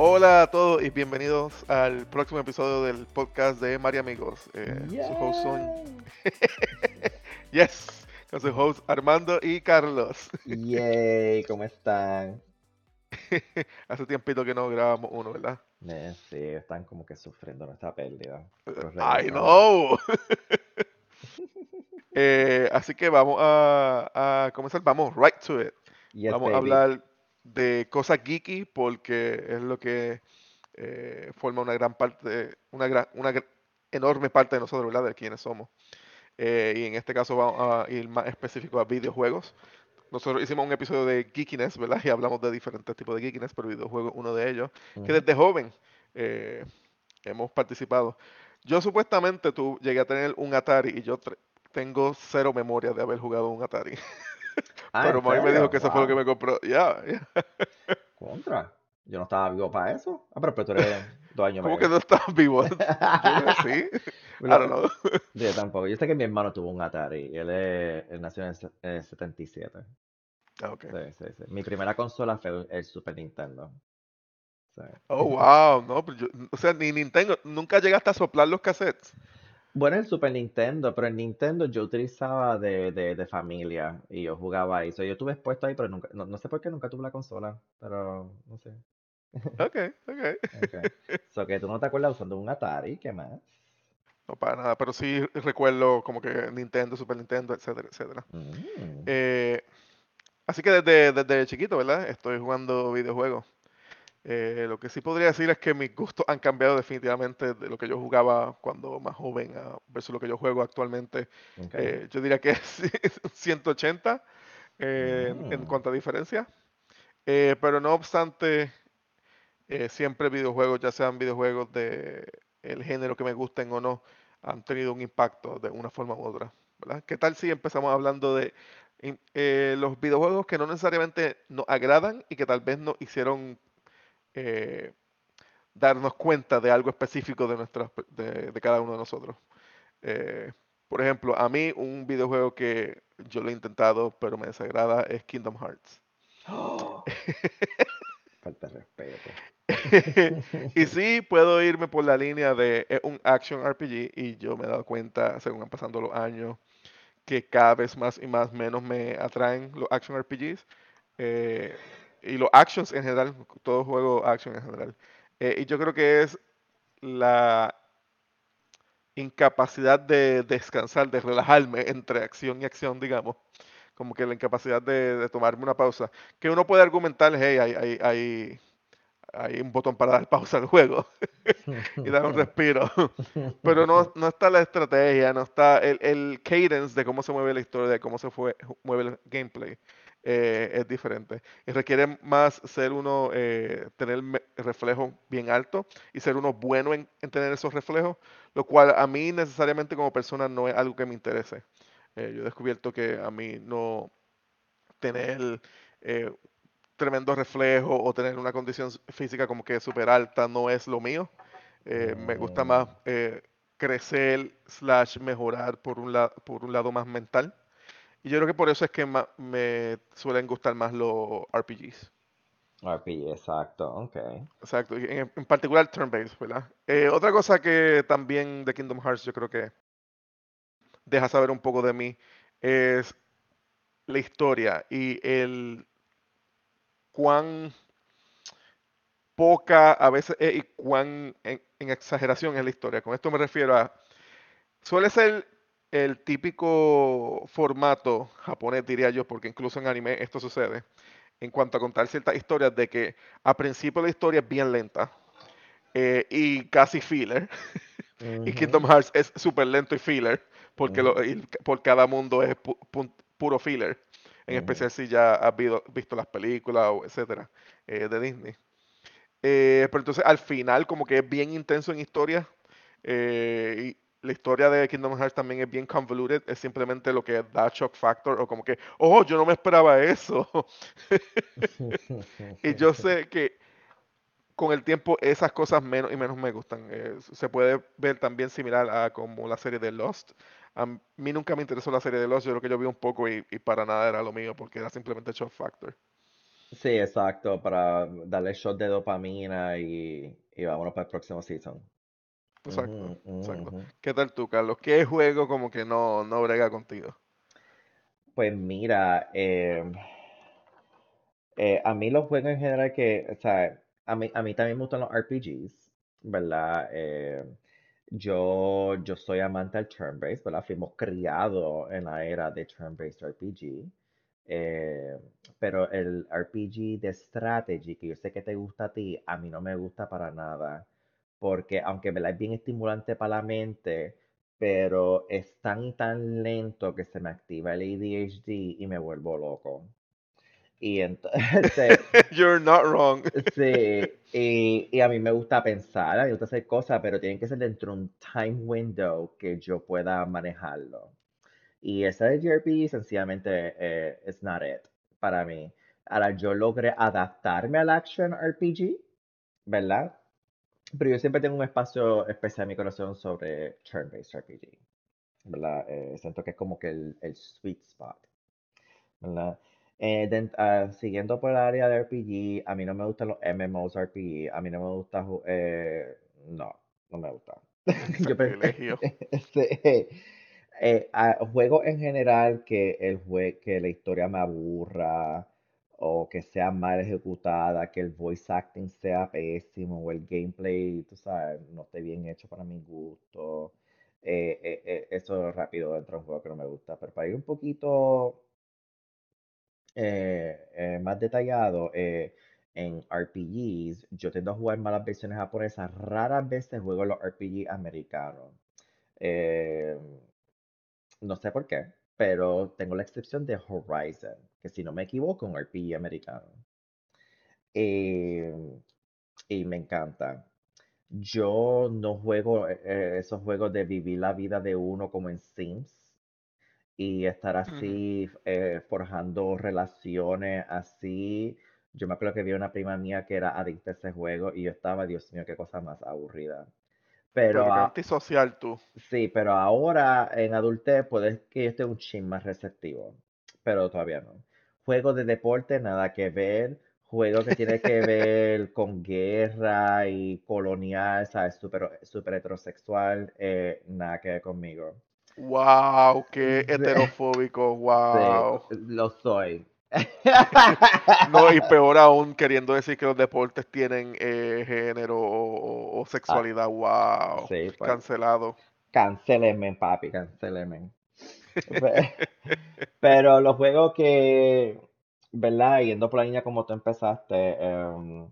Hola a todos y bienvenidos al próximo episodio del podcast de Mario Amigos. Eh, su host son... yes, con su host Armando y Carlos. Yay, ¿cómo están? Hace tiempito que no grabamos uno, ¿verdad? Eh, sí, están como que sufriendo nuestra pérdida. I regresamos. know. Eh, así que vamos a, a comenzar, vamos right to it. Yes, Vamos a hablar de cosas geeky porque es lo que eh, forma una gran parte, una, gran, una enorme parte de nosotros, ¿verdad? De quienes somos. Eh, y en este caso vamos a ir más específico a videojuegos. Nosotros hicimos un episodio de geekiness, ¿verdad? Y hablamos de diferentes tipos de geekiness, pero videojuegos uno de ellos, que desde joven eh, hemos participado. Yo supuestamente tú llegué a tener un Atari y yo tengo cero memoria de haber jugado un Atari. Ah, Pero ¿en mami me dijo que eso fue lo que me compró. Ya, ya. Contra. Yo no estaba vivo para eso. Ah, pero, pero tú eres dos años ¿Cómo que no estás vivo? Sí. I don't know. Yo tampoco. Yo sé que mi hermano tuvo un Atari. Él, es- él nació en el se- en el 77. Ah, ok. Sí, sí, sí. Mi primera consola fue el Super Nintendo. Oh, wow. No, pero yo, o sea, ni Nintendo, nunca llegaste a soplar los cassettes. Bueno, el Super Nintendo, pero el Nintendo yo utilizaba de, de, de familia y yo jugaba ahí. So, yo estuve expuesto ahí, pero nunca, no, no sé por qué nunca tuve la consola, pero no sé. Ok, ok. Okay. So que tú no te acuerdas usando un Atari, ¿qué más? No para nada, pero sí recuerdo como que Nintendo, Super Nintendo, etcétera, etcétera. Mm. Eh, así que desde, desde chiquito, ¿verdad? Estoy jugando videojuegos. Eh, lo que sí podría decir es que mis gustos han cambiado definitivamente de lo que yo jugaba cuando más joven a versus lo que yo juego actualmente. Ok. Eh, yo diría que es 180 eh, en, en Mm. cuanto a diferencia. Eh, pero no obstante, eh, siempre videojuegos, ya sean videojuegos de el género que me gusten o no, han tenido un impacto de una forma u otra, ¿verdad? ¿Qué tal si empezamos hablando de eh, los videojuegos que no necesariamente nos agradan y que tal vez nos hicieron eh, darnos cuenta de algo específico de, nuestras, de, de cada uno de nosotros? Eh, por ejemplo, a mí un videojuego que yo lo he intentado pero me desagrada es Kingdom Hearts. ¡Oh! Falta respeto. y sí, puedo irme por la línea de es un action RPG y yo me he dado cuenta, según han pasando los años, que cada vez más y más menos me atraen los action RPGs eh, y los actions en general, todo juego action en general. Eh, y yo creo que es la incapacidad de descansar, de relajarme entre acción y acción, digamos. Como que la incapacidad de, de tomarme una pausa. Que uno puede argumentar, hey, hay, hay, hay, hay un botón para dar pausa al juego y dar un respiro. Pero no, no está la estrategia, no está el, el cadence de cómo se mueve la historia, de cómo se fue, mueve el gameplay. Eh, es diferente. Y requiere más ser uno, eh, tener reflejos bien altos y ser uno bueno en, en tener esos reflejos, lo cual a mí necesariamente como persona no es algo que me interese. Eh, yo he descubierto que a mí no tener eh, tremendo reflejo o tener una condición física como que súper alta no es lo mío. Me gusta Mm. más crecer slash mejorar por un, la- por un lado más mental. Y yo creo que por eso es que ma- me suelen gustar más los RPGs. RPG, exacto, ok. Exacto, en, en particular turn-based, ¿verdad? Eh, otra cosa que también de Kingdom Hearts yo creo que deja saber un poco de mí es la historia y el cuán poca a veces es y cuán en, en exageración es la historia. Con esto me refiero a, suele ser el típico formato japonés, diría yo, porque incluso en anime esto sucede, en cuanto a contar ciertas historias de que a principio la historia es bien lenta eh, y casi filler, y Kingdom Hearts es súper lento y filler, porque lo- y por cada mundo es pu- puro filler, en especial si ya has visto, visto las películas o etcétera eh, de Disney. Eh, pero entonces al final como que es bien intenso en historia. eh, la historia de Kingdom Hearts también es bien convoluted. Es simplemente lo que da shock factor o como que, oh, yo no me esperaba eso. y yo sé que con el tiempo esas cosas menos y menos me gustan. Eh, se puede ver también similar a como la serie de Lost. A mí nunca me interesó la serie de Lost. Yo creo que yo vi un poco y, y para nada era lo mío porque era simplemente shock factor. Sí, exacto, para darle shot de dopamina y, y vámonos para el próximo season. Exacto, exacto. ¿Qué tal tú, Carlos? ¿Qué juego como que no, no brega contigo? Pues mira, em, Eh, a mí los juegos en general que, o sea, a mí, a mí también me gustan los RPGs, ¿verdad? Eh, yo, yo soy amante del turn-based, ¿verdad? Fuimos criados en la era de turn-based RPG. eh, pero el RPG de strategy, que yo sé que te gusta a ti, a mí no me gusta para nada. Porque aunque ¿verdad? es bien estimulante para la mente, pero es tan tan lento que se me activa el ADHD y me vuelvo loco. Y entonces, You're not wrong. sí, y, y a mí me gusta pensar, a mí me gusta hacer cosas, pero tienen que ser dentro de un time window que yo pueda manejarlo. Y esa de sencillamente eh, not it para mí. Ahora, yo logré adaptarme al action RPG, ¿verdad? Pero yo siempre tengo un espacio especial en mi corazón sobre turn-based RPG, ¿verdad? Eh, siento que es como que el, el sweet spot. ¿verdad? Eh, ah, siguiendo por el área de RPG, a mí no me gustan los MMOs RPG, a mí no me gusta, eh, no, no me gusta. Yo Sacrilegio. este, eh, ah, juegos en general que el jue- que la historia me aburra o que sea mal ejecutada, que el voice acting sea pésimo o el gameplay, tú sabes, no esté bien hecho para mi gusto. eh, eh, eh, eso rápido entra en un juego que no me gusta. Pero para ir un poquito más detallado, en RPGs, yo tiendo a jugar más las versiones japonesas, raras veces juego los RPG americanos. No sé por qué, pero tengo la excepción de Horizon, que si no me equivoco, es un RPG americano. Eh, y me encanta. Yo no juego eh, eh, esos juegos de vivir la vida de uno como en Sims y estar así eh, forjando relaciones así. Yo me acuerdo que vi una prima mía que era adicta a ese juego y yo estaba, Dios mío, qué cosa más aburrida. Pero antisocial tú. sí, pero ahora en adultez puede que yo esté un chin más receptivo, pero todavía no. Juego de deporte, nada que ver. Juego que tiene que ver con guerra y colonial, ¿sabes? Súper súper heterosexual, eh, nada que ver conmigo. Wow, qué heterofóbico, Sí, wow. lo soy. No, y peor aún queriendo decir que los deportes tienen eh, género o, o Ah, sexualidad, wow. sí, pues, Cancelado. cancélenme, papi, cancélenme. Pe- Pero los juegos que, ¿verdad? Yendo por la línea como tú empezaste, em,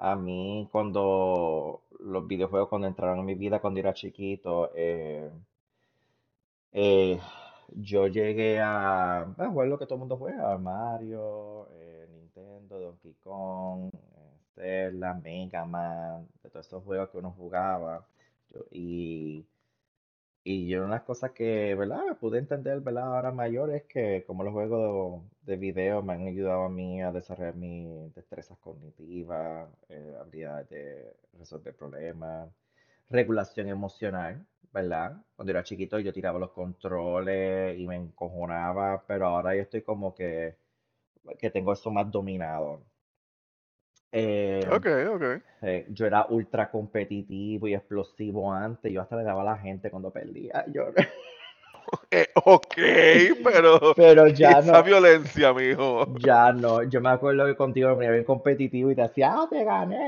a mí cuando los videojuegos cuando entraron en mi vida cuando era chiquito, eh, eh, yo llegué a, a jugar lo que todo el mundo juega, Mario, eh, Nintendo, Donkey Kong, Zelda, Mega Man, de todos esos juegos que uno jugaba. Y Y yo una de las cosas que, ¿verdad? Pude entender, ¿verdad? Ahora mayor es que como los juegos de video me han ayudado a mí a desarrollar mis destrezas cognitivas, eh, habilidades de resolver problemas, regulación emocional, ¿verdad? Cuando era chiquito yo tiraba los controles y me encojonaba, pero ahora yo estoy como que, que tengo eso más dominado. Eh, Ok, ok. eh, yo era ultra competitivo y explosivo antes, yo hasta le daba a la gente cuando perdía. Yo, Eh, ok, pero Pero ¿y ya esa no, violencia, mijo? ya no. Yo me acuerdo que contigo me ponía bien competitivo y te hacía, ¡ah, te gané!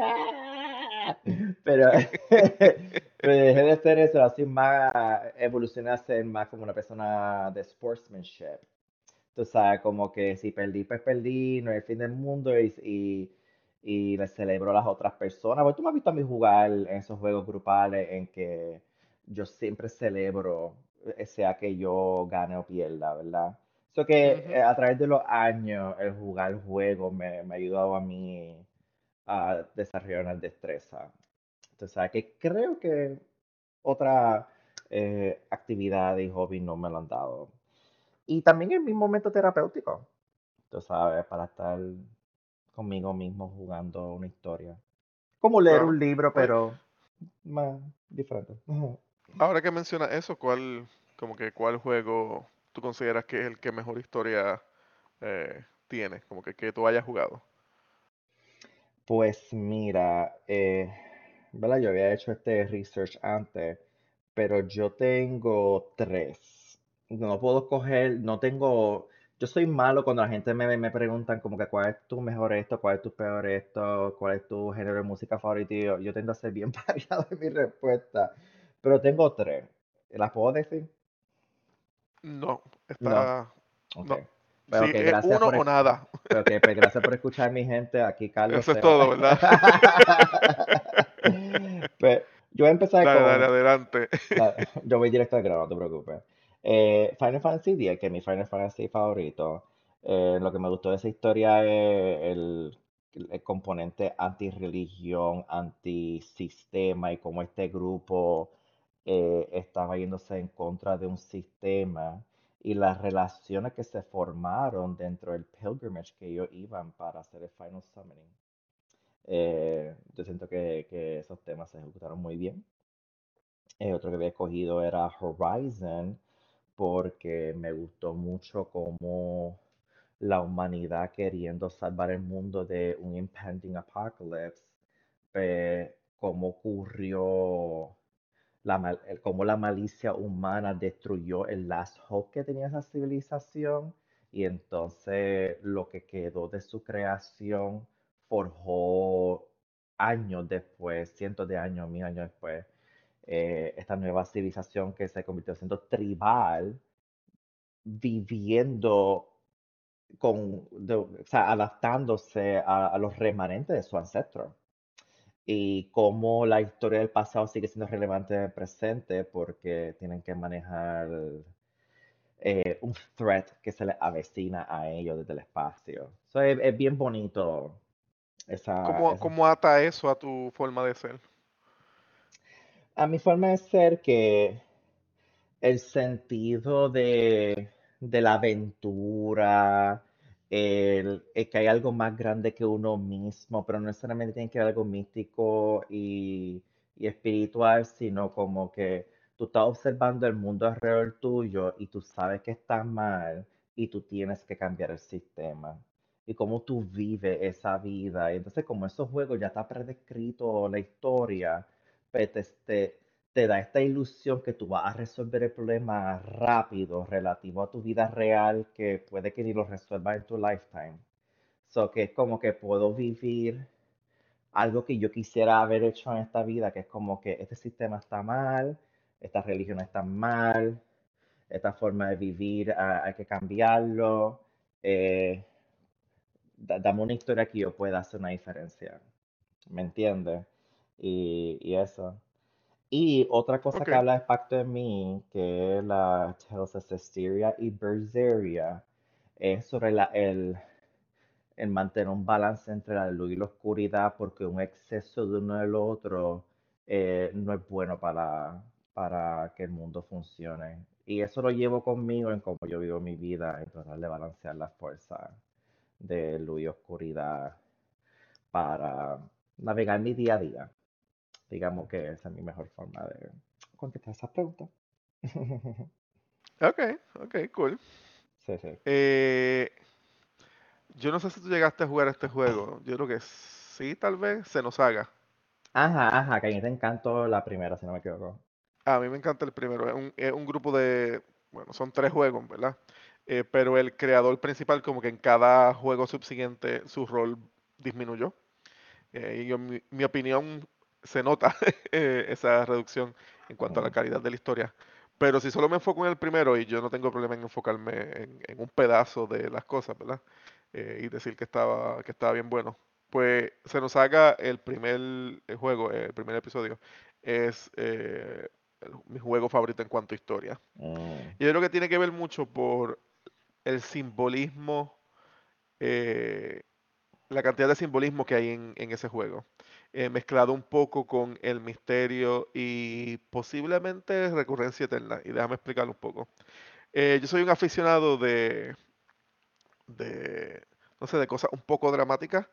Pero, pero dejé de ser eso, así más, evolucioné a ser más como una persona de sportsmanship. Tú sabes, como que si perdí, pues perdí, no es el fin del mundo y, y, y le celebro a las otras personas. Porque tú me has visto a mí jugar en esos juegos grupales en que yo siempre celebro, eh, sea que yo gane o pierda, ¿verdad? Eso que eh, a través de los años el jugar juegos me, me ha ayudado a mí a desarrollar una destreza. Entonces, ¿sabes? que creo que otra eh, actividad y hobby no me lo han dado. Y también en mi momento terapéutico, tú sabes, para estar conmigo mismo jugando una historia. Como leer un libro, Oye, pero más diferente. Ahora que mencionas eso, ¿cuál, como que cuál juego tú consideras que es el que mejor historia eh, tienes? Como que, que tú hayas jugado. Pues mira, eh, ¿verdad? Yo había hecho este research antes, pero yo tengo tres. No puedo coger, no tengo, yo soy malo cuando la gente me, me preguntan como que cuál es tu mejor esto, cuál es tu peor esto, cuál es tu género de música favorito. Yo, yo tendo a ser bien variado en mi respuesta, pero tengo tres. ¿Las puedo decir? No, No, está... ok. No. Pues, Sí, es uno por, o nada. ok, pues gracias por escuchar mi gente. Aquí Carlos Eso es todo, ¿verdad? Pues yo voy a empezar Dale, dale, con, adelante. La- yo voy directo al grano, no te preocupes. Eh, Final Fantasy X, que es mi Final Fantasy favorito, eh, lo que me gustó de esa historia es el, componente anti-religión, anti-sistema y cómo este grupo eh, estaba yéndose en contra de un sistema y las relaciones que se formaron dentro del pilgrimage que ellos iban para hacer el Final Summoning. Eh, yo siento que, esos temas se ejecutaron muy bien. Otro que había escogido era Horizon porque me gustó mucho cómo la humanidad queriendo salvar el mundo de un impending apocalypse, cómo ocurrió, la cómo la malicia humana destruyó el last hope que tenía esa civilización y entonces lo que quedó de su creación forjó años después, cientos de años, mil años después eh, esta nueva civilización que se convirtió siendo tribal, viviendo con, de- o sea, adaptándose a, a los remanentes de su ancestro. Y cómo la historia del pasado sigue siendo relevante en el presente porque tienen que manejar eh, un threat que se les avecina a ellos desde el espacio. So, es, es bien bonito esa, ¿Cómo, esa cómo ata eso a tu forma de ser? A mi forma de ser que el sentido de, de la aventura, el, el que hay algo más grande que uno mismo, pero no necesariamente tiene que ser algo místico y, y espiritual, sino como que tú estás observando el mundo alrededor tuyo y tú sabes que está mal y tú tienes que cambiar el sistema. Y cómo tú vives esa vida. Y entonces, como esos juegos ya está predescrito la historia, te, te- te da esta ilusión que tú vas a resolver el problema rápido relativo a tu vida real que puede que ni lo resuelvas en tu lifetime. So que es como que puedo vivir algo que yo quisiera haber hecho en esta vida, que es como que este sistema está mal, esta religión está mal, esta forma de vivir ah, hay que cambiarlo. eh, da- dame una historia que yo pueda hacer una diferencia, ¿me entiendes? Y, y eso. Y otra cosa que habla de Pacto de mí, que es la Cestiria y Berseria, es sobre la, el, el mantener un balance entre la luz y la oscuridad, porque un exceso de uno del otro eh, no es bueno para, para que el mundo funcione. Y eso lo llevo conmigo en cómo yo vivo mi vida, en tratar de balancear las fuerzas de luz y oscuridad para navegar mi día a día. Digamos que esa es mi mejor forma de contestar esa pregunta. Ok, ok, cool. Sí, sí. Eh, yo no sé si tú llegaste a jugar este juego. Yo creo que sí, tal vez. Se nos haga. Ajá, ajá, que a mí te encantó la primera, si no me equivoco. A mí me encanta el primero. Es un, es un grupo de, bueno, son tres juegos, ¿verdad? Eh, pero el creador principal, como que en cada juego subsiguiente, su rol disminuyó. Eh, y yo, mi, mi opinión, se nota eh, esa reducción en cuanto a la calidad de la historia. Pero si solo me enfoco en el primero, y yo no tengo problema en enfocarme en, en un pedazo de las cosas, ¿verdad? Eh, y decir que estaba, que estaba bien bueno. Pues se nos haga el primer eh, juego, el primer episodio, es eh, el- mi juego favorito en cuanto a historia. mm, Y yo creo que tiene que ver mucho por el simbolismo eh, la cantidad de simbolismo que hay en, en ese juego, eh, mezclado un poco con el misterio y posiblemente recurrencia eterna. Y déjame explicarlo un poco. Eh, yo soy un aficionado de, de, no sé, de cosas un poco dramáticas.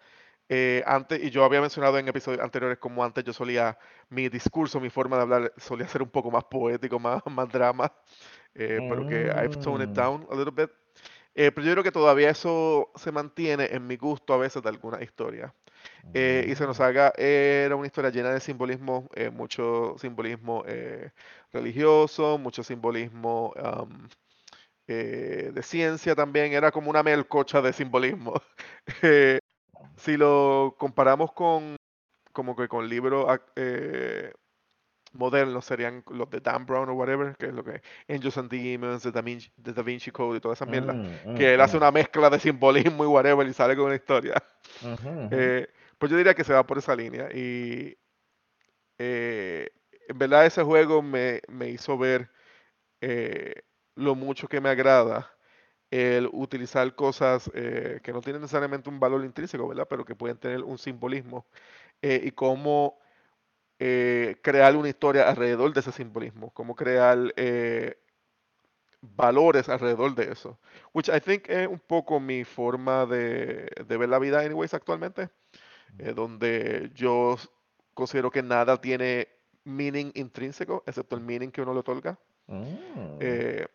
Eh, antes, y yo había mencionado en episodios anteriores como antes yo solía, mi discurso, mi forma de hablar solía ser un poco más poético, más, más drama, eh, pero que I've toned it mm, down a little bit. Eh, pero yo creo que todavía eso se mantiene en mi gusto a veces de algunas historias. Eh, y se nos haga, era una historia llena de simbolismo, eh, mucho simbolismo eh, religioso, mucho simbolismo eh, de ciencia también, era como una melcocha de simbolismo. Si lo comparamos con, como que con libros modernos, serían los de Dan Brown o whatever, que es lo que Angels and Demons, The Da Vinci, The Da Vinci Code y toda esa mierda, mm, mm, que él hace mm. una mezcla de simbolismo y whatever y sale con una historia. Pues yo diría que se va por esa línea. Y eh, en verdad ese juego me, me hizo ver eh, lo mucho que me agrada el utilizar cosas eh, que no tienen necesariamente un valor intrínseco, ¿verdad? Pero que pueden tener un simbolismo y cómo crear una historia alrededor de ese simbolismo, cómo crear valores alrededor de eso. Which I think es un poco mi forma de, de ver la vida, anyways, actualmente, eh, donde yo considero que nada tiene meaning intrínseco, excepto el meaning que uno le otorga. Mm, Eh,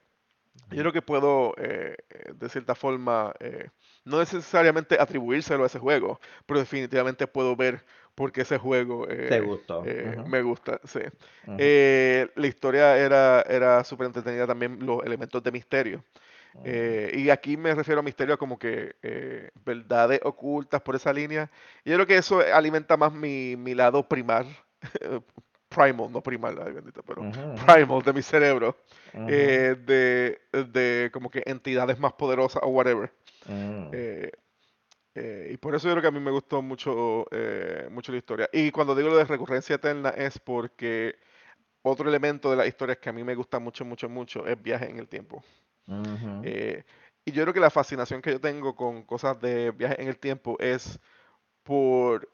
yo creo que puedo, eh, de cierta forma, eh, no necesariamente atribuírselo a ese juego, pero definitivamente puedo ver por qué ese juego te eh, gustó. eh, Ujú, me gusta. Sí. ujú, Eh, la historia era, era súper entretenida también, los elementos de misterio. Eh, y aquí me refiero a misterio como que eh, verdades ocultas por esa línea. Y yo creo que eso alimenta más mi, mi lado primar, primal, no primal, ay, bendito, pero primal de mi cerebro, eh, de, de como que entidades más poderosas o whatever. mm, Eh, y por eso yo creo que a mí me gustó mucho, mucho la historia. Y cuando digo lo de recurrencia eterna es porque otro elemento de las historias que a mí me gusta mucho, mucho, mucho es viaje en el tiempo. Ujú, Eh, y yo creo que la fascinación que yo tengo con cosas de viaje en el tiempo es por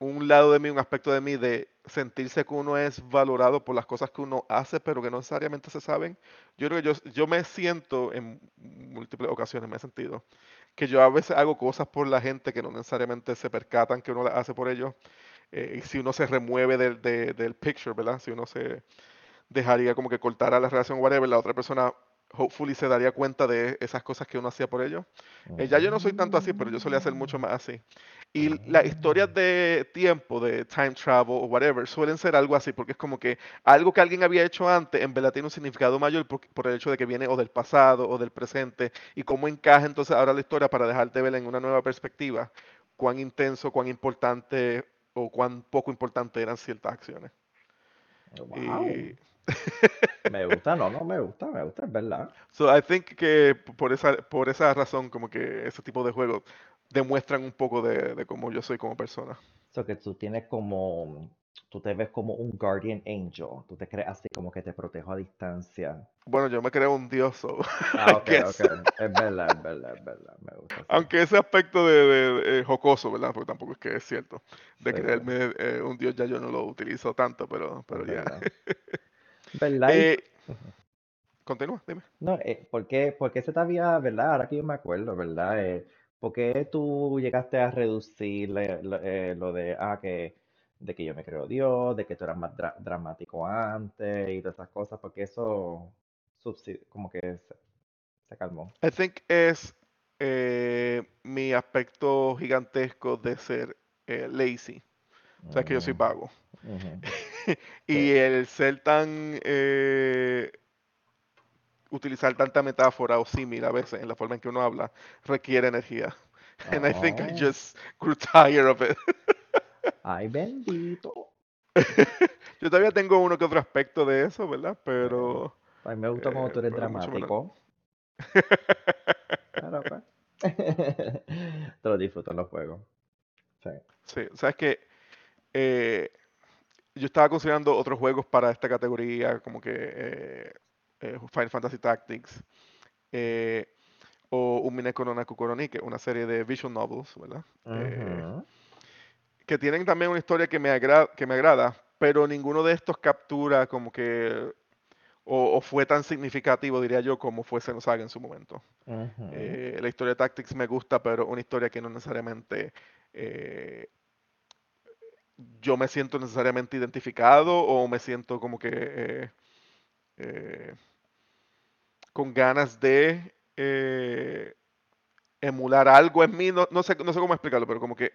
un lado de mí, un aspecto de mí de sentirse que uno es valorado por las cosas que uno hace, pero que no necesariamente se saben. Yo creo que yo, yo me siento en múltiples ocasiones, me he sentido, que yo a veces hago cosas por la gente que no necesariamente se percatan que uno las hace por ellos. Eh, si uno se remueve del, de- del picture, ¿verdad? Si uno se, dejaría como que cortara la relación, whatever, la otra persona hopefully se daría cuenta de esas cosas que uno hacía por ellos. Eh, ya yo no soy tanto así, pero yo solía hacer mucho más así. Y las historias de tiempo, de time travel o whatever, suelen ser algo así, porque es como que algo que alguien había hecho antes, en verdad tiene un significado mayor por, por el hecho de que viene o del pasado o del presente, y cómo encaja entonces ahora la historia para dejarte ver en una nueva perspectiva cuán intenso, cuán importante o cuán poco importante eran ciertas acciones. Wow, Y me gusta, no, no me gusta, me gusta, es verdad. So I think que por esa, por esa razón, como que ese tipo de juegos demuestran un poco de, de cómo yo soy como persona. So que tú tienes como, tú te ves como un guardian angel, tú te crees así como que te protejo a distancia. Bueno, yo me creo un dios, so Ah, I ok, ok, guess. es verdad, es verdad, es verdad, me gusta así. Aunque ese aspecto de, de- de jocoso, ¿verdad? Porque tampoco es que es cierto. De sí, creerme eh, un dios ya yo no lo utilizo tanto, pero, pero ya. verdad. Eh, continúa, dime. no, eh, ¿por qué, por qué se te había, verdad? Ahora que yo me acuerdo, ¿verdad? Eh, ¿por qué tú llegaste a reducir le- lo, eh, lo de, ah, que, de que yo me creo Dios, de que tú eras más dra- dramático antes y todas esas cosas? Porque eso como que se, se calmó. I think es eh, mi aspecto gigantesco de ser eh, lazy. O sea, que yo soy Mm, vago. ujú, sí. Y el ser tan, eh, utilizar tanta metáfora o símil a veces en la forma en que uno habla, requiere energía. And I think I Oh, just grew tired of it. ay, bendito. Yo todavía tengo uno que otro aspecto de eso, ¿verdad? Pero, A mí me gusta eh, tú eres mucho menos. dramático. Pero pues. Te lo disfruto en los juegos. Sí. Sí, sabes que eh, yo estaba considerando otros juegos para esta categoría, como que eh, eh, Final Fantasy Tactics, eh, o no Koroni, que es una serie de visual novels, ¿verdad? Que tienen también una historia que me, agra- que me agrada, pero ninguno de estos captura como que, o, o fue tan significativo, diría yo, como fue Xenosaga en su momento. Eh, la historia de Tactics me gusta, pero una historia que no necesariamente eh, yo me siento necesariamente identificado o me siento como que eh, eh, con ganas de eh, emular algo en mí, no, no sé, no sé cómo explicarlo, pero como que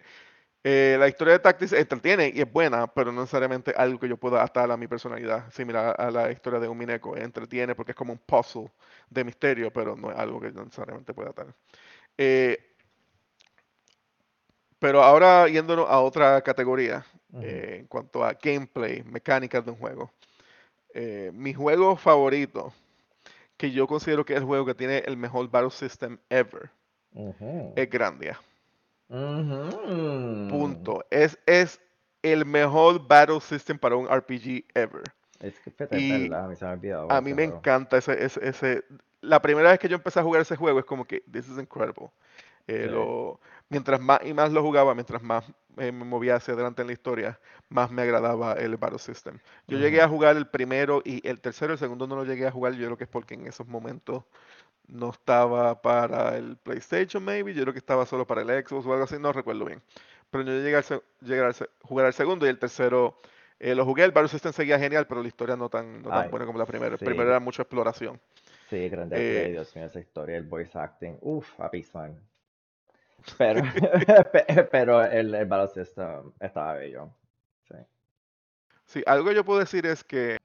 la historia de Tactics entretiene y es buena, pero no necesariamente algo que yo pueda atar a mi personalidad, similar a la historia de un Mineco. Entretiene porque es como un puzzle de misterio, pero no es algo que yo necesariamente pueda atar. Pero ahora yéndonos a otra categoría, Ujú. eh, en cuanto a gameplay, mecánicas de un juego. Eh, mi juego favorito, que yo considero que es el juego que tiene el mejor battle system ever, Ujú. es Grandia. Ujú. Punto. Es, es el mejor battle system para un RPG ever. Es que Y verdad, a mí se me olvidado a mí me encanta ese, ese, ese- La primera vez que yo empecé a jugar ese juego es como que, this is incredible. Eh, Sí. lo, mientras más y más lo jugaba, mientras más eh, me movía hacia adelante en la historia, más me agradaba el Battle System. Yo llegué Ujú. a jugar el primero y el tercero, el segundo no lo llegué a jugar, yo creo que es porque en esos momentos no estaba para el PlayStation, maybe, yo creo que estaba solo para el Xbox o algo así, no recuerdo bien. Pero yo llegué a al se- jugar al segundo y el tercero eh, lo jugué, el Battle System seguía genial, pero la historia no tan, no tan Ay, buena como la primera. El sí, primero era mucha exploración. sí, Grande Eh, Dios mío, esa historia, el voice acting, uff, Apisman. Pero, pe- pero el, el System estaba bello. Sí. sí, algo que yo puedo decir es que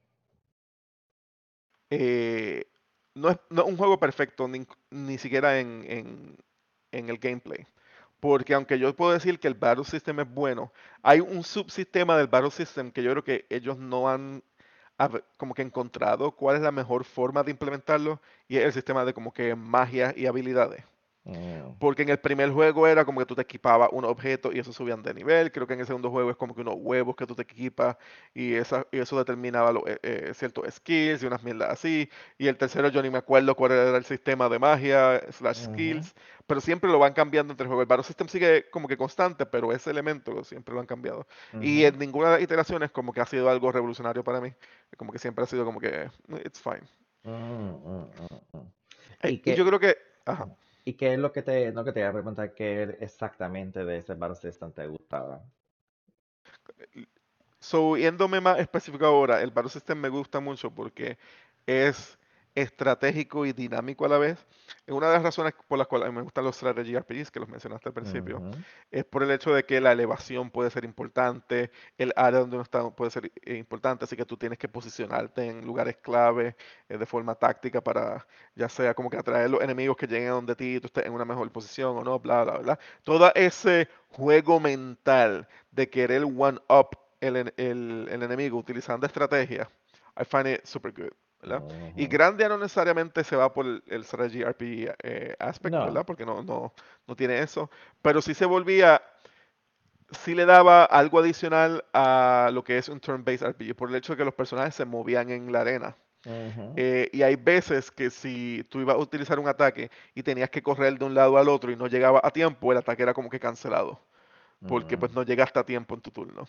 eh, no, es, no es un juego perfecto, ni, ni siquiera en, en- en el gameplay. Porque aunque yo puedo decir que el Battle System es bueno, hay un subsistema del Battle System que yo creo que ellos no han como que encontrado cuál es la mejor forma de implementarlo y es el sistema de como que magia y habilidades. Mm, Porque en el primer juego era como que tú te equipabas un objeto y eso subían de nivel. Creo que en el segundo juego es como que unos huevos que tú te equipas y, esa, y eso determinaba lo- eh, eh, ciertos skills y unas mierdas así. Y el tercero yo ni me acuerdo cuál era el sistema de magia slash skills. Pero siempre lo van cambiando entre juegos. El Battle System sigue como que constante, pero ese elemento siempre lo han cambiado. Y en ninguna de las iteraciones como que ha sido algo revolucionario para mí. Como que siempre ha sido como que, it's fine. mm, mm, mm, mm. Eh, ¿Y y yo creo que, ajá. Y qué es lo que te, lo que te iba a preguntar, qué exactamente de ese Battle System te gustaba? So, yéndome más específico ahora, el Battle System me gusta mucho porque es estratégico y dinámico a la vez. Es una de las razones por las cuales me gustan los strategy RPGs, que los mencionaste al principio, es por el hecho de que la elevación puede ser importante, el área donde uno está puede ser eh, importante, así que tú tienes que posicionarte en lugares clave eh, de forma táctica para ya sea como que atraer los enemigos que lleguen a donde ti, tú estés en una mejor posición o no, bla, bla, bla. Todo ese juego mental de querer one-up el- el enemigo utilizando estrategia, I find it super good, ¿verdad? Y ujú. Grandia no necesariamente se va por el, el strategy RPG eh, aspect, No. ¿verdad? Porque no, no, no tiene eso, pero sí se volvía, sí le daba algo adicional a lo que es un turn-based RPG, por el hecho de que los personajes se movían en la arena. Eh, y hay veces que si tú ibas a utilizar un ataque y tenías que correr de un lado al otro y no llegaba a tiempo, el ataque era como que cancelado, porque mm, pues no llegaste a tiempo en tu turno.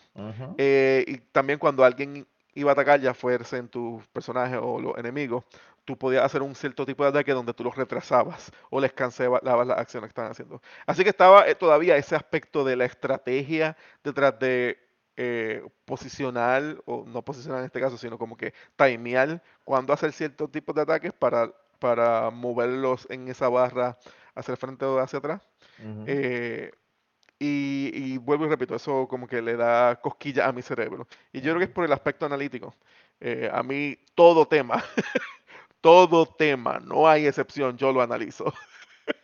Eh, y también cuando alguien iba a atacar, ya en tus personajes o los enemigos, tú podías hacer un cierto tipo de ataque donde tú los retrasabas o les cancelabas las acciones que estaban haciendo. Así que estaba eh, todavía ese aspecto de la estrategia detrás de eh, posicionar, o no posicionar en este caso, sino como que timear cuando hacer ciertos tipos de ataques para, para moverlos en esa barra hacia el frente o hacia atrás. Eh, y, y vuelvo y repito, eso como que le da cosquilla a mi cerebro. Y yo creo que es por el aspecto analítico. Eh, a mí todo tema, todo tema, no hay excepción, yo lo analizo.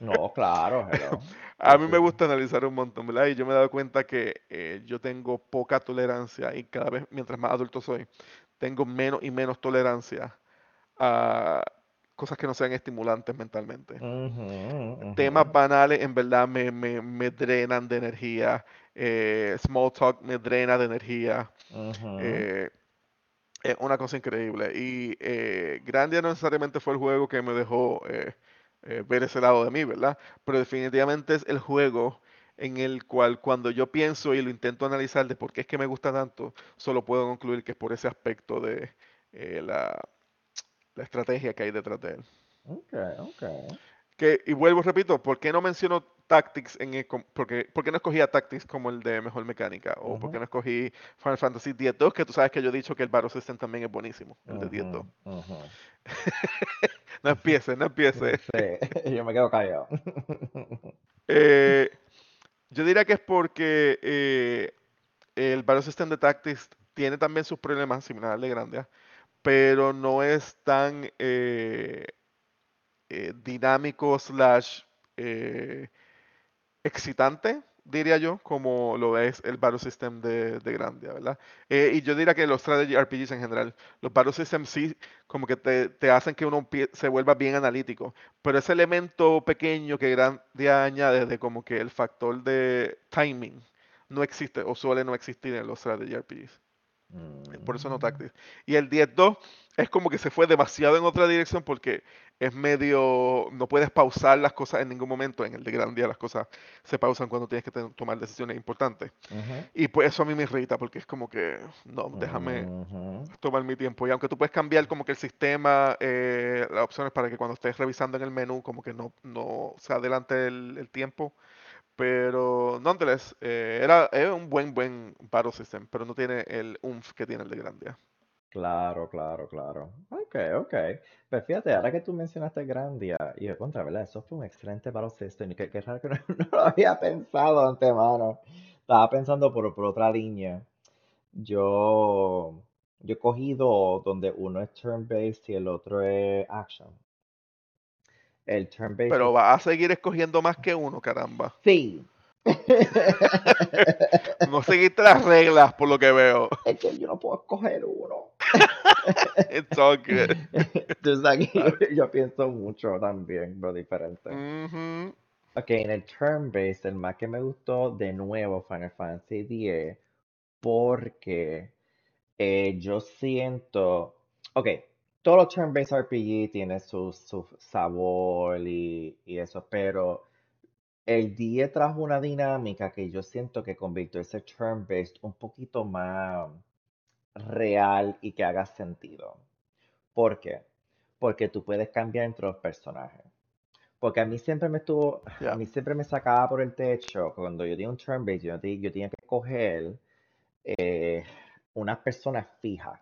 No, claro, hello. A mí me gusta analizar un montón, ¿verdad? Y yo me he dado cuenta que eh, yo tengo poca tolerancia y cada vez, mientras más adulto soy, tengo menos y menos tolerancia a cosas que no sean estimulantes mentalmente. Temas banales en verdad me, me, me drenan de energía. eh, small talk me drena de energía. eh, es una cosa increíble. Y eh, Grandia no necesariamente fue el juego que me dejó eh, ver ese lado de mí, ¿verdad? Pero definitivamente es el juego en el cual cuando yo pienso y lo intento analizar de por qué es que me gusta tanto, solo puedo concluir que es por ese aspecto de la, la estrategia que hay detrás de él. Okay, okay. Que, y vuelvo, repito, ¿por qué no menciono Tactics en el, porque, ¿por qué no escogí a Tactics como el de mejor mecánica? O por qué no escogí Final Fantasy X-2, que tú sabes que yo he dicho que el Battle System también es buenísimo, el de X-2. no empiece, no empiece. Sí, yo me quedo callado. eh, yo diría que es porque eh, el Battle System de Tactics tiene también sus problemas, similar al de Grandia, pero no es tan eh, eh, dinámico slash eh, excitante, diría yo, como lo es el Battle System de, de Grandia, ¿verdad? y yo diría que los strategy RPGs en general, los Battle Systems sí como que te, te hacen que uno se vuelva bien analítico, pero ese elemento pequeño que Grandia añade de como que el factor de timing no existe o suele no existir en los strategy RPGs. Por eso no Tactics. Y el 10-2 es como que se fue demasiado en otra dirección porque es medio. No puedes pausar las cosas en ningún momento. En el de Gran Día las cosas se pausan cuando tienes que tomar decisiones importantes. Y pues eso a mí me irrita porque es como que. No, déjame tomar mi tiempo. Y aunque tú puedes cambiar como que el sistema, eh, las opciones para que cuando estés revisando en el menú, como que no, no se adelante el, el tiempo pero, nonetheless, eh, era, un buen, buen Battle System, pero no tiene el umf que tiene el de Grandia. Claro, claro, claro. Ok, ok. Pues fíjate, ahora que tú mencionaste Grandia, y de contra, ¿verdad? Eso fue un excelente Battle System, y que, raro que no, lo había pensado antemano. Estaba pensando por, por otra línea. Yo, yo he cogido donde uno es turn-based y el otro es action. El turn-based. Pero va a seguir escogiendo más que uno, caramba. Sí. no seguiste las reglas, por lo que veo. Es que yo no puedo escoger uno. It's all good. Entonces aquí yo, pienso mucho también, pero diferente. Ok, en el turn-based, el más que me gustó de nuevo Final Fantasy X, porque eh, yo siento. Ok, todos los turn-based RPG tienen su, sabor y, eso, pero el 10 trajo una dinámica que yo siento que convirtió ese turn-based un poquito más real y que haga sentido. ¿Por qué? Porque tú puedes cambiar entre los personajes. Porque a mí siempre me estuvo, a mí siempre me sacaba por el techo cuando yo tenía un turn-based, yo, yo, tenía que escoger eh, unas personas fijas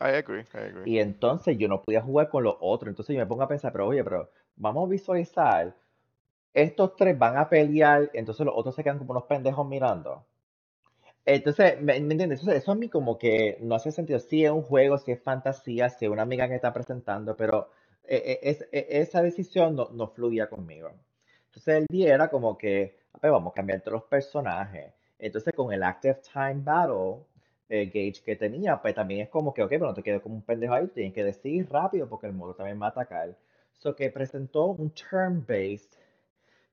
I agree, I agree. Y entonces yo no podía jugar con los otros. Entonces yo me pongo a pensar, pero oye, pero vamos a visualizar. Estos tres van a pelear, entonces los otros se quedan como unos pendejos mirando. Entonces, ¿me, entiendes? Eso, eso, a mí como que no hace sentido. Sí es un juego, sí es fantasía, sí es una amiga que está presentando, pero eh, eh, es, e, esa decisión no, no, fluía conmigo. Entonces el día era como que, a vamos a cambiar todos los personajes. Entonces con el Active Time Battle, eh, gauge que tenía, pues también es como que, ok, pero no te quedes como un pendejo ahí, tienes que decir rápido porque el modo también va a atacar. So que presentó un turn-based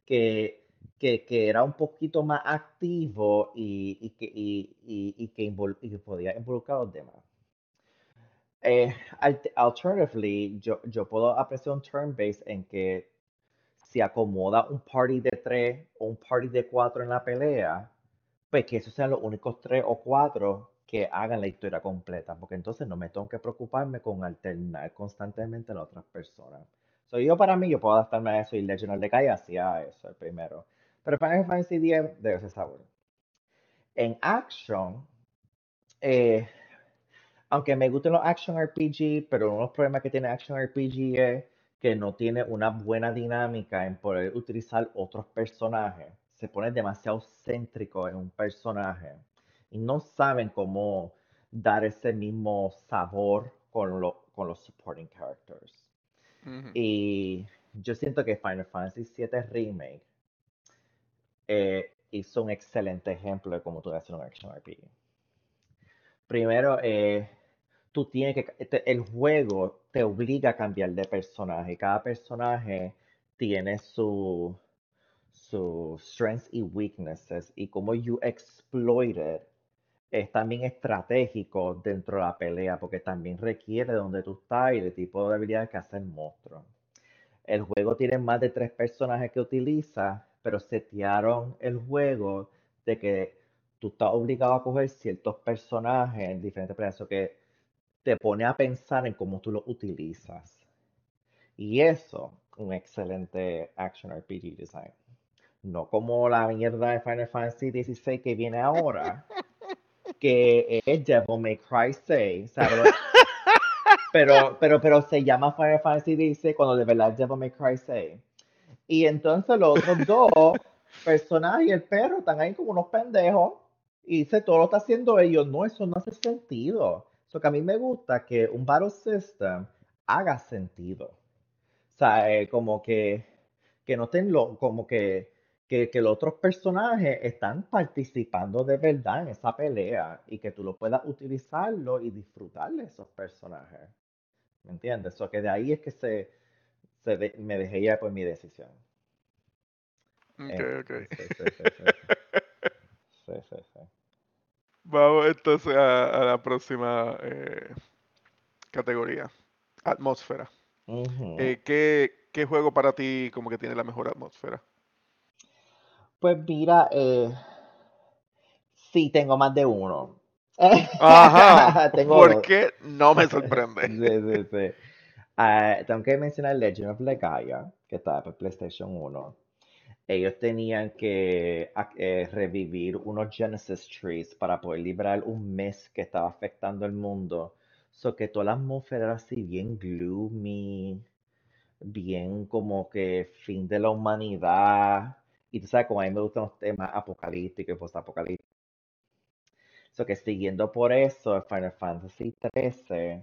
que, que, que, era un poquito más activo y, y que, y, y, que, podía involucrar a los demás. Eh, alternatively, yo, yo puedo apreciar un turn-based en que si acomoda un party de tres o un party de cuatro en la pelea, pues que esos sean los únicos tres o cuatro que hagan la historia completa, porque entonces no me tengo que preocuparme con alternar constantemente a las otras personas. So, yo para mí, yo puedo adaptarme a eso y Legend of Kai hacía eso el primero. Pero Final Fantasy X debe ser sabor. En Action, eh, aunque me gusten los Action RPG, pero uno de los problemas que tiene Action RPG es que no tiene una buena dinámica en poder utilizar otros personajes. Se pone demasiado céntrico en un personaje y no saben cómo dar ese mismo sabor con, con los supporting characters. Y yo siento que Final Fantasy VII Remake eh, hizo un excelente ejemplo de cómo tú hacer un action RPG. Primero, eh, tú tienes que. el juego te obliga a cambiar de personaje. Cada personaje tiene su, su strengths y weaknesses y cómo you exploit it es también estratégico dentro de la pelea, porque también requiere de donde tú estás y el tipo de habilidades que hace el monstruo. El juego tiene más de tres personajes que utiliza, pero setearon el juego de que tú estás obligado a coger ciertos personajes en diferentes peleas, que te pone a pensar en cómo tú los utilizas. Y eso, un excelente Action RPG design. No como la mierda de Final Fantasy XVI que viene ahora, que es Devil May Cry 6, ¿sabes? Pero, pero, pero se llama Final Fantasy XVI cuando de verdad Devil May Cry 6. Y entonces los otros dos personajes y el perro están ahí como unos pendejos y dice, todo lo está haciendo ellos. No, eso no hace sentido. Eso que a mí me gusta que un Battle System haga sentido. O sea, eh, como que, que no estén lo, como que, que, que los otros personajes están participando de verdad en esa pelea y que tú lo puedas utilizarlo y disfrutar de esos personajes. ¿Me entiendes? Eso que de ahí es que se, se de- me dejé ya por mi decisión. Ok, Eh, ok. sí, sí, sí. Vamos entonces a, a la próxima eh, categoría. Atmósfera. Eh, ¿qué, qué juego para ti como que tiene la mejor atmósfera? Pues mira, eh, sí, tengo más de uno. Ajá, Tengo ¿por dos. qué? No me sorprende. Sí, sí, sí. Ah, tengo que mencionar Legend of Legaia, que estaba para PlayStation 1. Ellos tenían que ac- eh, revivir unos Genesis Trees para poder librar un mes que estaba afectando el mundo. So que toda la atmósfera era así bien gloomy, bien como que fin de la humanidad. Y tú sabes, como a mí me gustan los temas apocalípticos y postapocalípticos. So que siguiendo por eso, Final Fantasy XIII,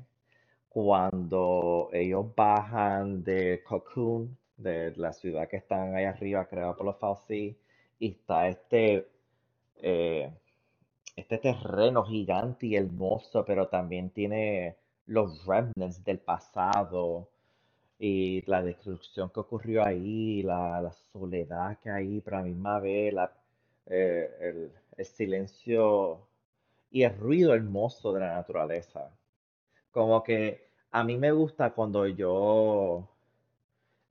cuando ellos bajan de Cocoon, de la ciudad que están ahí arriba, creada por los Fal'Cie, y está este, eh, este terreno gigante y hermoso, pero también tiene los remnants del pasado y la destrucción que ocurrió ahí, la, la soledad que hay, pero a la misma vez eh, el, el silencio y el ruido hermoso de la naturaleza. Como que a mí me gusta cuando yo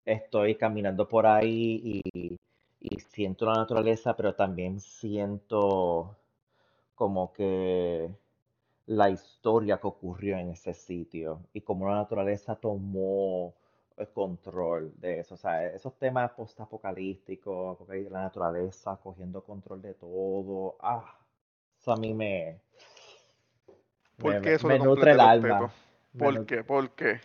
estoy caminando por ahí y, y siento la naturaleza, pero también siento como que la historia que ocurrió en ese sitio y cómo la naturaleza tomó el control de eso. O sea, esos temas postapocalípticos, porque la naturaleza cogiendo control de todo. Ah, eso a mí me, ¿Por me, qué me- eso me le nutre el alma. Me ¿Por nu- qué? ¿Por qué?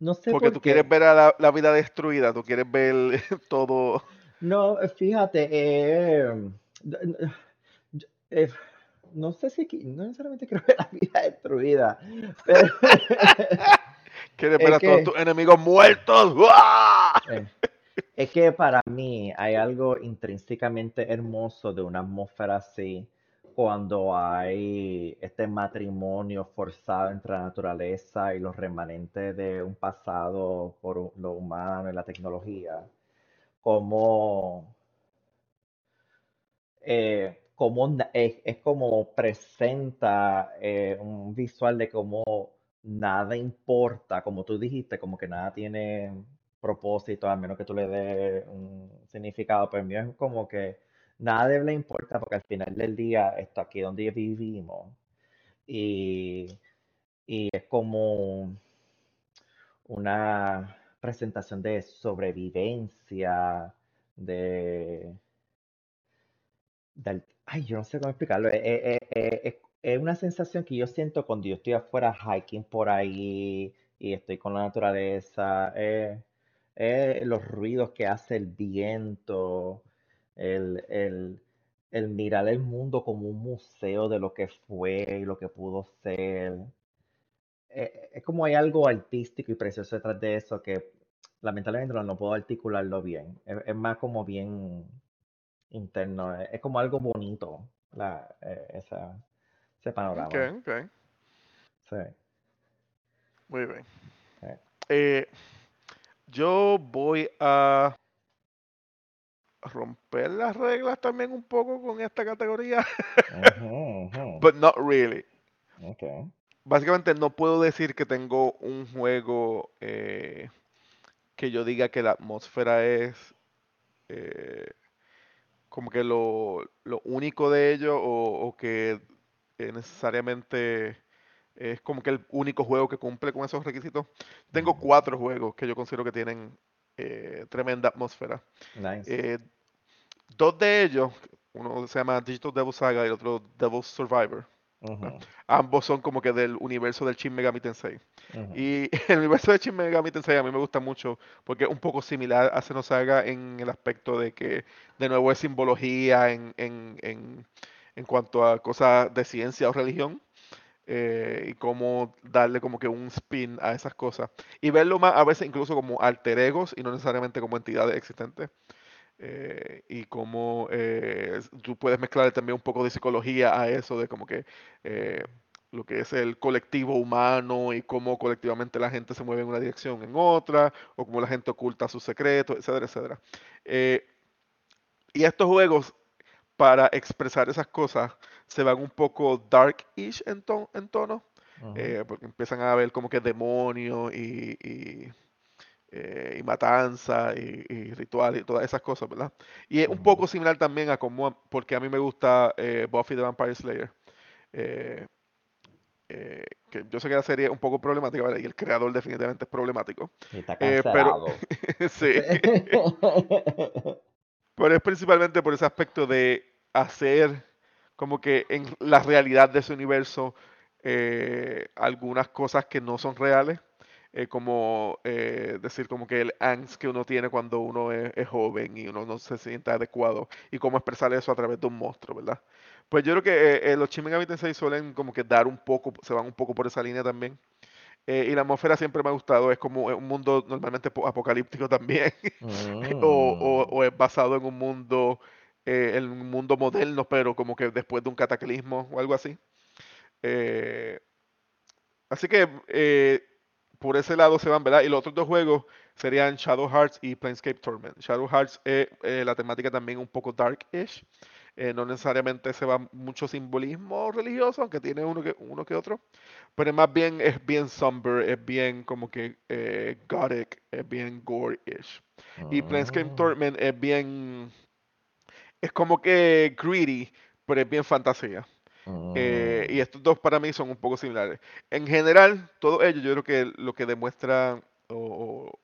no sé Porque por tú quieres ver a la, la vida destruida, tú quieres ver todo. No, fíjate, eh, eh, no sé si, no necesariamente creo que la vida destruida, pero Es a todos que... tus enemigos muertos. ¡Uah! eh, Es que para mí hay algo intrínsecamente hermoso de una atmósfera así, cuando hay este matrimonio forzado entre la naturaleza y los remanentes de un pasado por lo humano y la tecnología, como, eh, como es como presenta eh, un visual de cómo nada importa, como tú dijiste, como que nada tiene propósito, a menos que tú le des un significado, pero el mío es como que nada le importa porque al final del día está aquí donde vivimos y, y es como una presentación de sobrevivencia, de ay, yo no sé cómo explicarlo. Es, es- es- es- es una sensación que yo siento cuando yo estoy afuera hiking por ahí y estoy con la naturaleza. eh, eh, los ruidos que hace el viento, el, el, el mirar el mundo como un museo de lo que fue y lo que pudo ser. Eh, es como hay algo artístico y precioso detrás de eso que lamentablemente no, puedo articularlo bien. Es, más como bien interno. Es, como algo bonito, eh, ese Ok, panorama. ok. Sí, Muy bien. sí. Eh, yo voy a romper las reglas también un poco con esta categoría, Ujú, ujú. but not really. Ok. Básicamente no puedo decir que tengo un juego eh, que yo diga que la atmósfera es eh, como que lo, lo único de ello o, o que eh, necesariamente es como que el único juego que cumple con esos requisitos. Tengo cuatro juegos que yo considero que tienen eh, tremenda atmósfera. Nice. Eh, dos de ellos, uno se llama Digital Devil Saga y el otro Devil Survivor. Ambos son como que del universo del Shin Megami Tensei. Y el universo de Shin Megami Tensei a mí me gusta mucho porque es un poco similar a Xenosaga en el aspecto de que de nuevo es simbología en, en, en, en cuanto a cosas de ciencia o religión eh, y cómo darle como que un spin a esas cosas. Y verlo más a veces incluso como alter egos y no necesariamente como entidades existentes. eh, y cómo eh, tú puedes mezclar también un poco de psicología a eso, de como que lo que es el colectivo humano y cómo colectivamente la gente se mueve en una dirección en otra, o cómo la gente oculta sus secretos, etcétera, etcétera. Y estos juegos para expresar esas cosas se van un poco dark-ish en, ton- en tono, ujú, eh, porque empiezan a ver como que demonios y, y, eh, y matanza y, y ritual y todas esas cosas, ¿verdad? Y es un poco similar también a como, porque a mí me gusta eh, Buffy the Vampire Slayer, eh, que yo sé que la serie es un poco problemática, ¿verdad? Y el creador definitivamente es problemático, está eh, pero cancelado. sí, Pero es principalmente por ese aspecto de hacer como que en la realidad de ese universo eh, algunas cosas que no son reales, eh, como eh, decir como que el angst que uno tiene cuando uno es, joven y uno no se siente adecuado y cómo expresar eso a través de un monstruo, ¿verdad? Pues yo creo que eh, los Shin Megami Tensei suelen como que dar un poco, se van un poco por esa línea también. Eh, y la atmósfera siempre me ha gustado, es como un mundo normalmente po- apocalíptico también, o, o- Mm, o es basado en un mundo, eh, en un mundo moderno, pero como que después de un cataclismo o algo así. Eh, así que eh, por ese lado se van, ¿verdad? Y los otros dos juegos serían Shadow Hearts y Planescape Torment. Shadow Hearts, eh, eh, la temática también un poco dark-ish. Eh, no necesariamente se va mucho simbolismo religioso, aunque tiene uno que, uno que otro. Pero más bien es bien somber, es bien como que eh, gothic, es bien gore-ish. Y Planescape mm, Torment es bien, es como que greedy, pero es bien fantasía. Eh, y mm, estos dos para mí son un poco similares. En general, todo ello yo creo que lo que demuestra o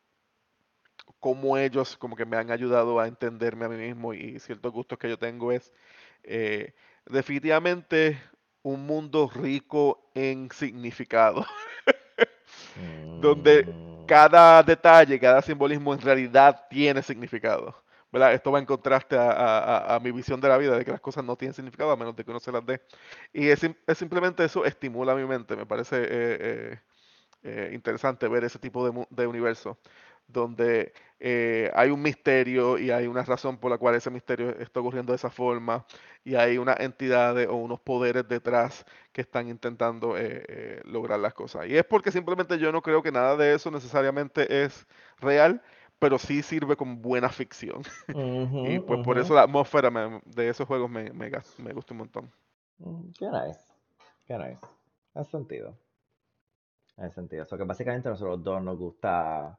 cómo ellos como que me han ayudado a entenderme a mí mismo y ciertos gustos que yo tengo es eh, definitivamente un mundo rico en significado. donde mm, cada detalle, cada simbolismo en realidad tiene significado. ¿verdad? Esto va en contraste a, a- mi visión de la vida, de que las cosas no tienen significado a menos de que uno se las dé. Y es, sim- es simplemente eso estimula mi mente, me parece eh, eh, eh, interesante ver ese tipo de, de universo, donde eh, hay un misterio y hay una razón por la cual ese misterio está ocurriendo de esa forma, y hay unas entidades o unos poderes detrás que están intentando eh, eh, lograr las cosas. Y es porque simplemente yo no creo que nada de eso necesariamente es real, pero sí sirve como buena ficción. Y pues por eso la atmósfera me- de esos juegos me, me, me gusta un montón. Mm, Qué nice, qué nice. Hace sentido, hace sentido. Eso que básicamente a nosotros dos nos gusta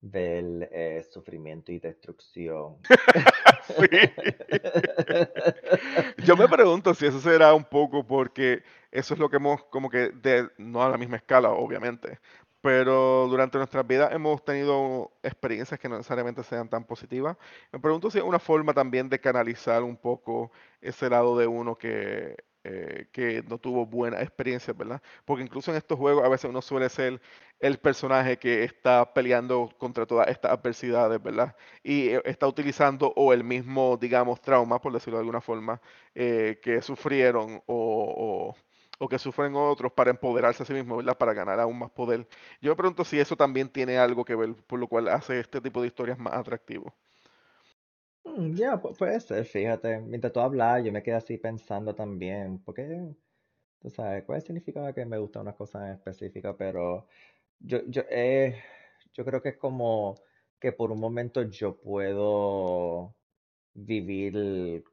ver eh, sufrimiento y destrucción. Sí. Yo me pregunto si eso será un poco porque eso es lo que hemos, como que, de, no a la misma escala, obviamente, pero durante nuestras vidas hemos tenido experiencias que no necesariamente sean tan positivas. Me pregunto si es una forma también de canalizar un poco ese lado de uno que, eh, que no tuvo buenas experiencias, ¿verdad? Porque incluso en estos juegos a veces uno suele ser el personaje que está peleando contra todas estas adversidades, ¿verdad? y eh, está utilizando o el mismo, digamos, trauma, por decirlo de alguna forma, eh, que sufrieron o, o- o que sufren otros para empoderarse a sí mismos, ¿verdad? Para ganar aún más poder. Yo me pregunto si eso también tiene algo que ver, por lo cual hace este tipo de historias más atractivo. Mm, Ya, pu- puede ser, fíjate. Mientras tú hablas, yo me quedé así pensando también, porque, tú sabes, cuál significaba que me gusta una cosa en específica, pero yo, yo, eh, yo creo que es como que por un momento yo puedo vivir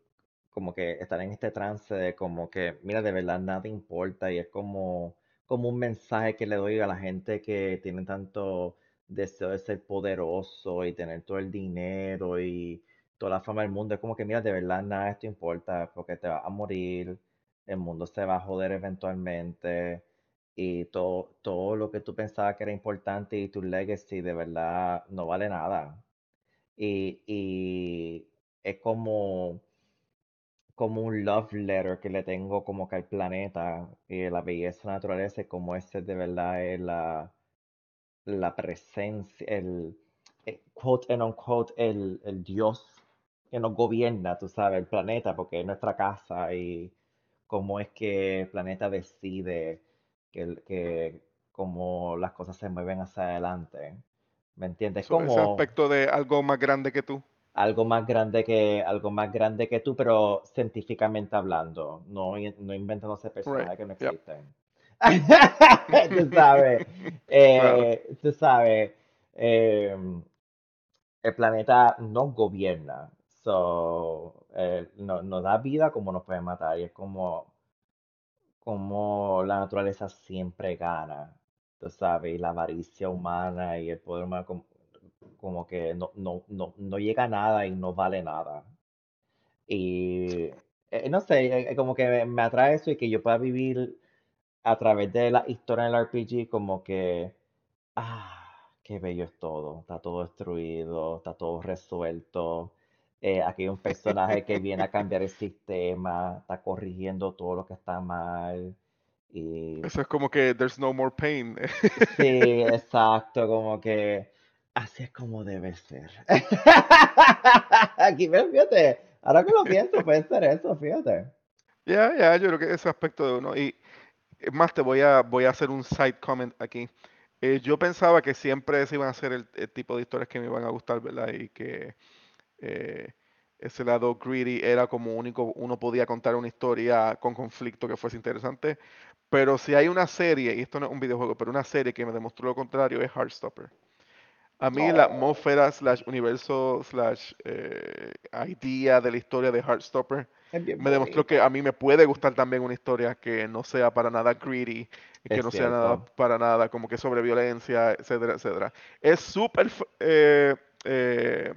como que estar en este trance de como que, mira, de verdad nada importa y es como, como un mensaje que le doy a la gente que tiene tanto deseo de ser poderoso y tener todo el dinero y toda la fama del mundo. Es como que, mira, de verdad nada de esto importa porque te vas a morir, el mundo se va a joder eventualmente y todo, todo lo que tú pensabas que era importante y tu legacy de verdad no vale nada. Y, y es como, como un love letter que le tengo como que al planeta y la belleza de la naturaleza, y como ese de verdad es la, la presencia, el, eh, quote and unquote, el, el Dios que nos gobierna, tú sabes, el planeta, porque es nuestra casa y cómo es que el planeta decide que, que cómo las cosas se mueven hacia adelante. ¿Me entiendes? So, ese Como aspecto de algo más grande que tú. algo más grande que, algo más grande que tú, pero científicamente hablando, no, no inventándose Right. personajes que no Yep. existen. Tú sabes, Claro. eh, tú sabes, em, el planeta nos gobierna, so, eh, no- nos da vida como nos puede matar, y es como, como la naturaleza siempre gana, tú sabes, y la avaricia humana y el poder humano como, que no, no, no, no llega a nada y no vale nada. Y eh, no sé, eh, eh, como que me atrae eso y que yo pueda vivir a través de la historia del RPG como que, ah, qué bello es todo, está todo destruido, está todo resuelto. Eh, aquí hay un personaje que viene a cambiar el sistema, está corrigiendo todo lo que está mal. Y Eso es como que there's no more pain. sí, exacto, como que así es como debe ser. Aquí, fíjate, ahora que lo pienso, puede ser eso, fíjate. Ya, ya, yo creo que ese aspecto de uno. Y es más, te voy a, voy a hacer un side comment aquí. Eh, yo pensaba que siempre se iban a hacer el, el tipo de historias que me iban a gustar, ¿verdad? Y que eh, ese lado greedy era como único, uno podía contar una historia con conflicto que fuese interesante. Pero si hay una serie, y esto no es un videojuego, pero una serie que me demostró lo contrario es Heartstopper. A mí la Oh, atmósfera slash universo slash eh, idea de la historia de Heartstopper me demostró que a mí me puede gustar también una historia que no sea para nada greedy, y que es no sea nada para nada como que sobre violencia, etcétera, etcétera. Es súper eh, eh,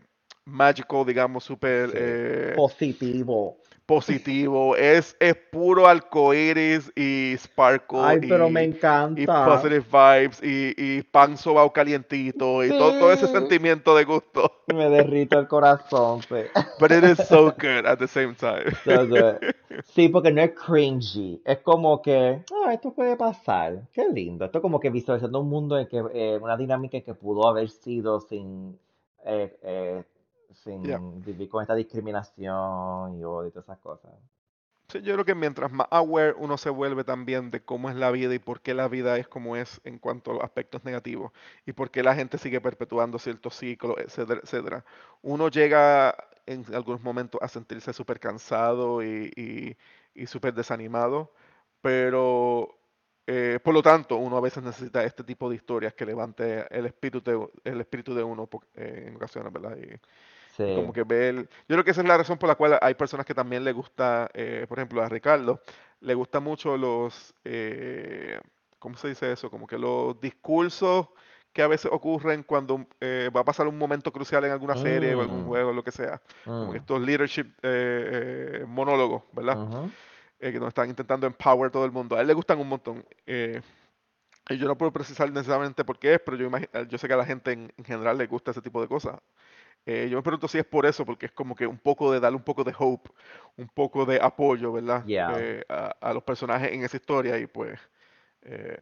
magical, digamos, súper Sí, eh, positivo. positivo, es, es puro arcoíris y sparkle Ay, pero me y, y encanta. positive vibes y, y pan sobao calientito y todo, todo ese sentimiento de gusto. Me derrito el corazón, sí. But it is so good at the same time. So good. Sí, porque no es cringy. Es como que, ah, esto puede pasar. Qué lindo. Esto es como que visualizando un mundo en que, eh, una dinámica que pudo haber sido sin, eh, Yeah. sin vivir con esta discriminación y odio y todas esas cosas. Sí, yo creo que mientras más aware uno se vuelve también de cómo es la vida y por qué la vida es como es en cuanto a aspectos negativos y por qué la gente sigue perpetuando ciertos ciclos, etcétera, etcétera, uno llega en algunos momentos a sentirse súper cansado y, y, y súper desanimado, pero eh, por lo tanto uno a veces necesita este tipo de historias que levante el espíritu de, el espíritu de uno eh, en ocasiones, ¿verdad? Y, como que ver, yo creo que esa es la razón por la cual hay personas que también le gusta, eh, por ejemplo, a Ricardo, le gusta mucho los, eh, ¿cómo se dice eso? Como que los discursos que a veces ocurren cuando eh, va a pasar un momento crucial en alguna serie o algún Mm, juego, lo que sea. Como que mm, estos leadership eh, monólogos, ¿verdad? que nos están intentando empower todo el mundo. A él le gustan un montón. y yo no puedo precisar necesariamente por qué es, pero yo, yo sé que a la gente en, en general le gusta ese tipo de cosas. Eh, yo me pregunto si es por eso, porque es como que un poco de darle un poco de hope, un poco de apoyo, ¿verdad? Yeah, Eh, a, a los personajes en esa historia y pues eh,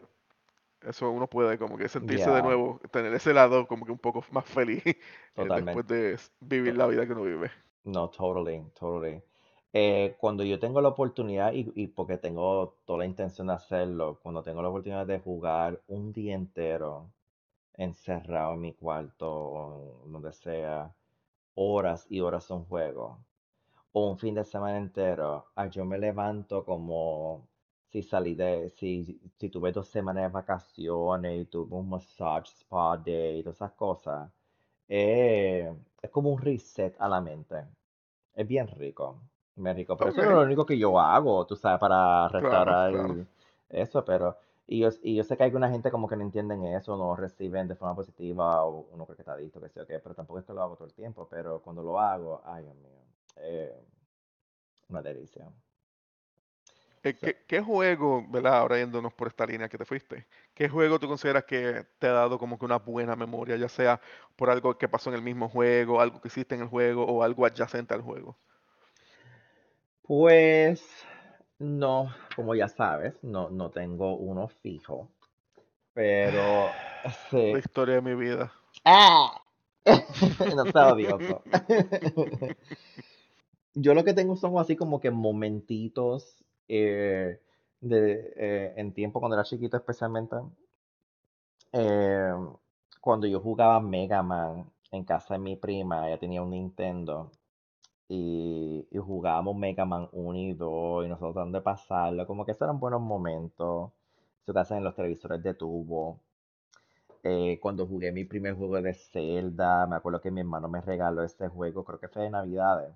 eso uno puede como que sentirse de yeah, nuevo, tener ese lado como que un poco más feliz eh, después de vivir la vida que uno vive. No, totally, totally. Eh, cuando yo tengo la oportunidad y, y porque tengo toda la intención de hacerlo, cuando tengo la oportunidad de jugar un día entero encerrado en mi cuarto o donde sea, horas y horas un juego, o un fin de semana entero, ah, yo me levanto como si salí de, si, si tuve dos semanas de vacaciones y tuve un massage spa day y todas esas cosas, eh, es como un reset a la mente. Es bien rico, bien rico. Pero eso no es lo único que yo hago, tú sabes, para claro, restaurar claro. eso, pero... Y yo, y yo sé que hay alguna gente como que no entienden eso, no reciben de forma positiva, o uno cree que está adicto, que sé qué, pero tampoco es que lo hago todo el tiempo, pero cuando lo hago, ay, Dios mío, eh, una delicia. Eh, So, ¿qué, qué juego, ¿verdad? Ahora yéndonos por esta línea que te fuiste, ¿qué juego tú consideras que te ha dado como que una buena memoria, ya sea por algo que pasó en el mismo juego, algo que hiciste en el juego o algo adyacente al juego? pues no, como ya sabes, no, no tengo uno fijo, pero La sí. historia de mi vida. ¡Ah! No sea odioso. Yo lo que tengo son así como que momentitos eh, de, eh, en tiempo cuando era chiquito especialmente. eh, cuando yo jugaba Mega Man en casa de mi prima, ella tenía un Nintendo y, y jugábamos Mega Man 1 y 2 y nosotros tratando de pasarlo, como que esos eran buenos momentos. Que hacen en los televisores de tubo. Eh, cuando jugué mi primer juego de Zelda, me acuerdo que mi hermano me regaló este juego, creo que fue de Navidades.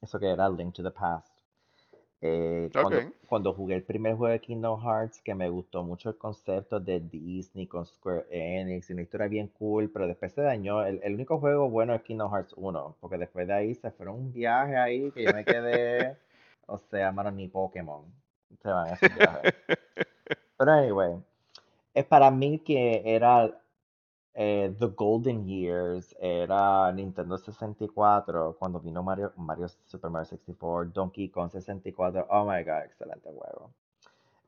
Eso que era Link to the Past. Eh, cuando, jugué el primer juego de Kingdom Hearts, que me gustó mucho el concepto de Disney con Square Enix y una historia bien cool, pero después se dañó. El, el único juego bueno es Kingdom Hearts 1, porque después de ahí se fueron un viaje ahí que yo me quedé, o sea, mano, ni Pokémon se van esos viajes. Pero anyway, es para mí que era eh, The Golden Years era Nintendo 64 cuando vino Mario, Mario Super Mario 64, Donkey Kong 64. Oh my god, excelente juego.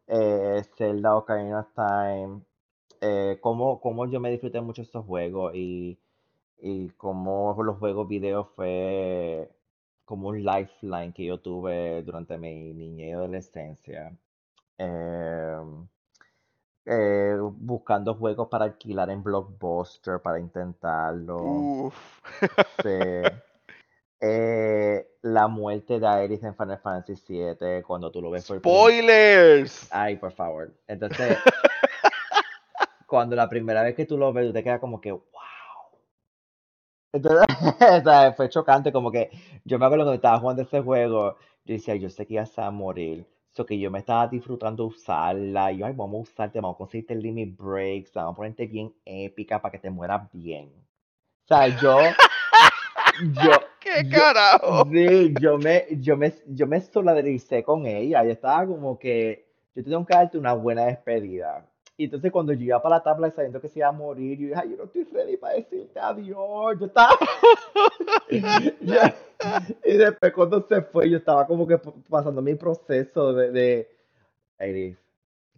Eh, Zelda Ocarina of Time. Eh, cómo, cómo yo me disfruté mucho estos juegos y, y cómo los juegos video fue como un lifeline que yo tuve durante mi niñez y adolescencia. Em, eh, buscando juegos para alquilar en Blockbuster para intentarlo. Uf. Sí. Eh, la muerte de Aerith en Final Fantasy VII, cuando tú lo ves por Spoilers. Ay, por favor. Entonces, cuando la primera vez que tú lo ves, tú te quedas como que, wow. Entonces, o sea, fue chocante, como que yo me acuerdo cuando estaba jugando ese juego, yo decía, yo sé que va a morir. So que yo me estaba disfrutando usarla. Y yo, ay, vamos a usarte, vamos a conseguirte el limit breaks, vamos a ponerte bien épica para que te mueras bien. O sea, yo, yo, ¿Qué yo, carajo? sí, yo me, yo me, yo me solidaricé con ella. Yo estaba como que, yo tengo que darte una buena despedida. Y entonces cuando yo iba para la tabla sabiendo que se iba a morir, yo dije, ay, yo no estoy ready para decirte adiós. Yo estaba, y después cuando se fue, yo estaba como que pasando mi proceso de, de,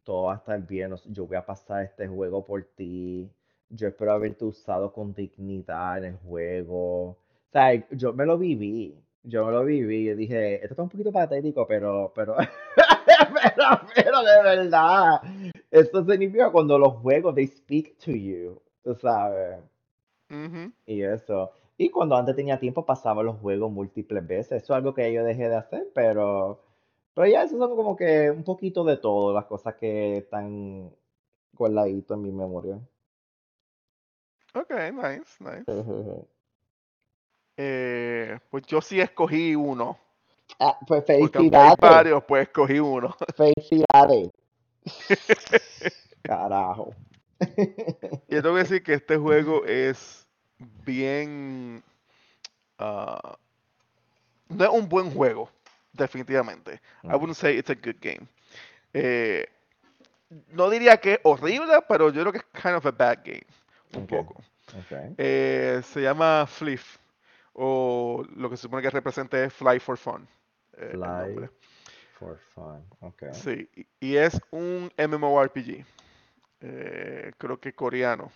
todo va a estar bien, yo voy a pasar este juego por ti, yo espero haberte usado con dignidad en el juego. O sea, yo me lo viví, yo me lo viví, yo dije, esto está un poquito patético, pero, pero, pero, pero de verdad, esto significa cuando los juegos, they speak to you, tú sabes, y eso. Y cuando antes tenía tiempo pasaba los juegos múltiples veces, eso es algo que yo dejé de hacer, pero, pero ya esos son como que un poquito de todo, las cosas que están guardaditos en mi memoria. Ok, nice, nice. Eh, pues yo sí escogí uno. Ah, pues felicidades, varios, pues escogí uno. felicidades. Carajo. Y yo tengo que decir que este juego es bien... ah, no es un buen juego, definitivamente. I wouldn't say it's a good game. Eh, no diría que es horrible, pero yo creo que es kind of a bad game. Un poco. Eh, se llama Fliff. O lo que se supone que representa es Fly for Fun. eh, Fly. For fun. Ok, Sí, y es un MMORPG. eh, creo que coreano.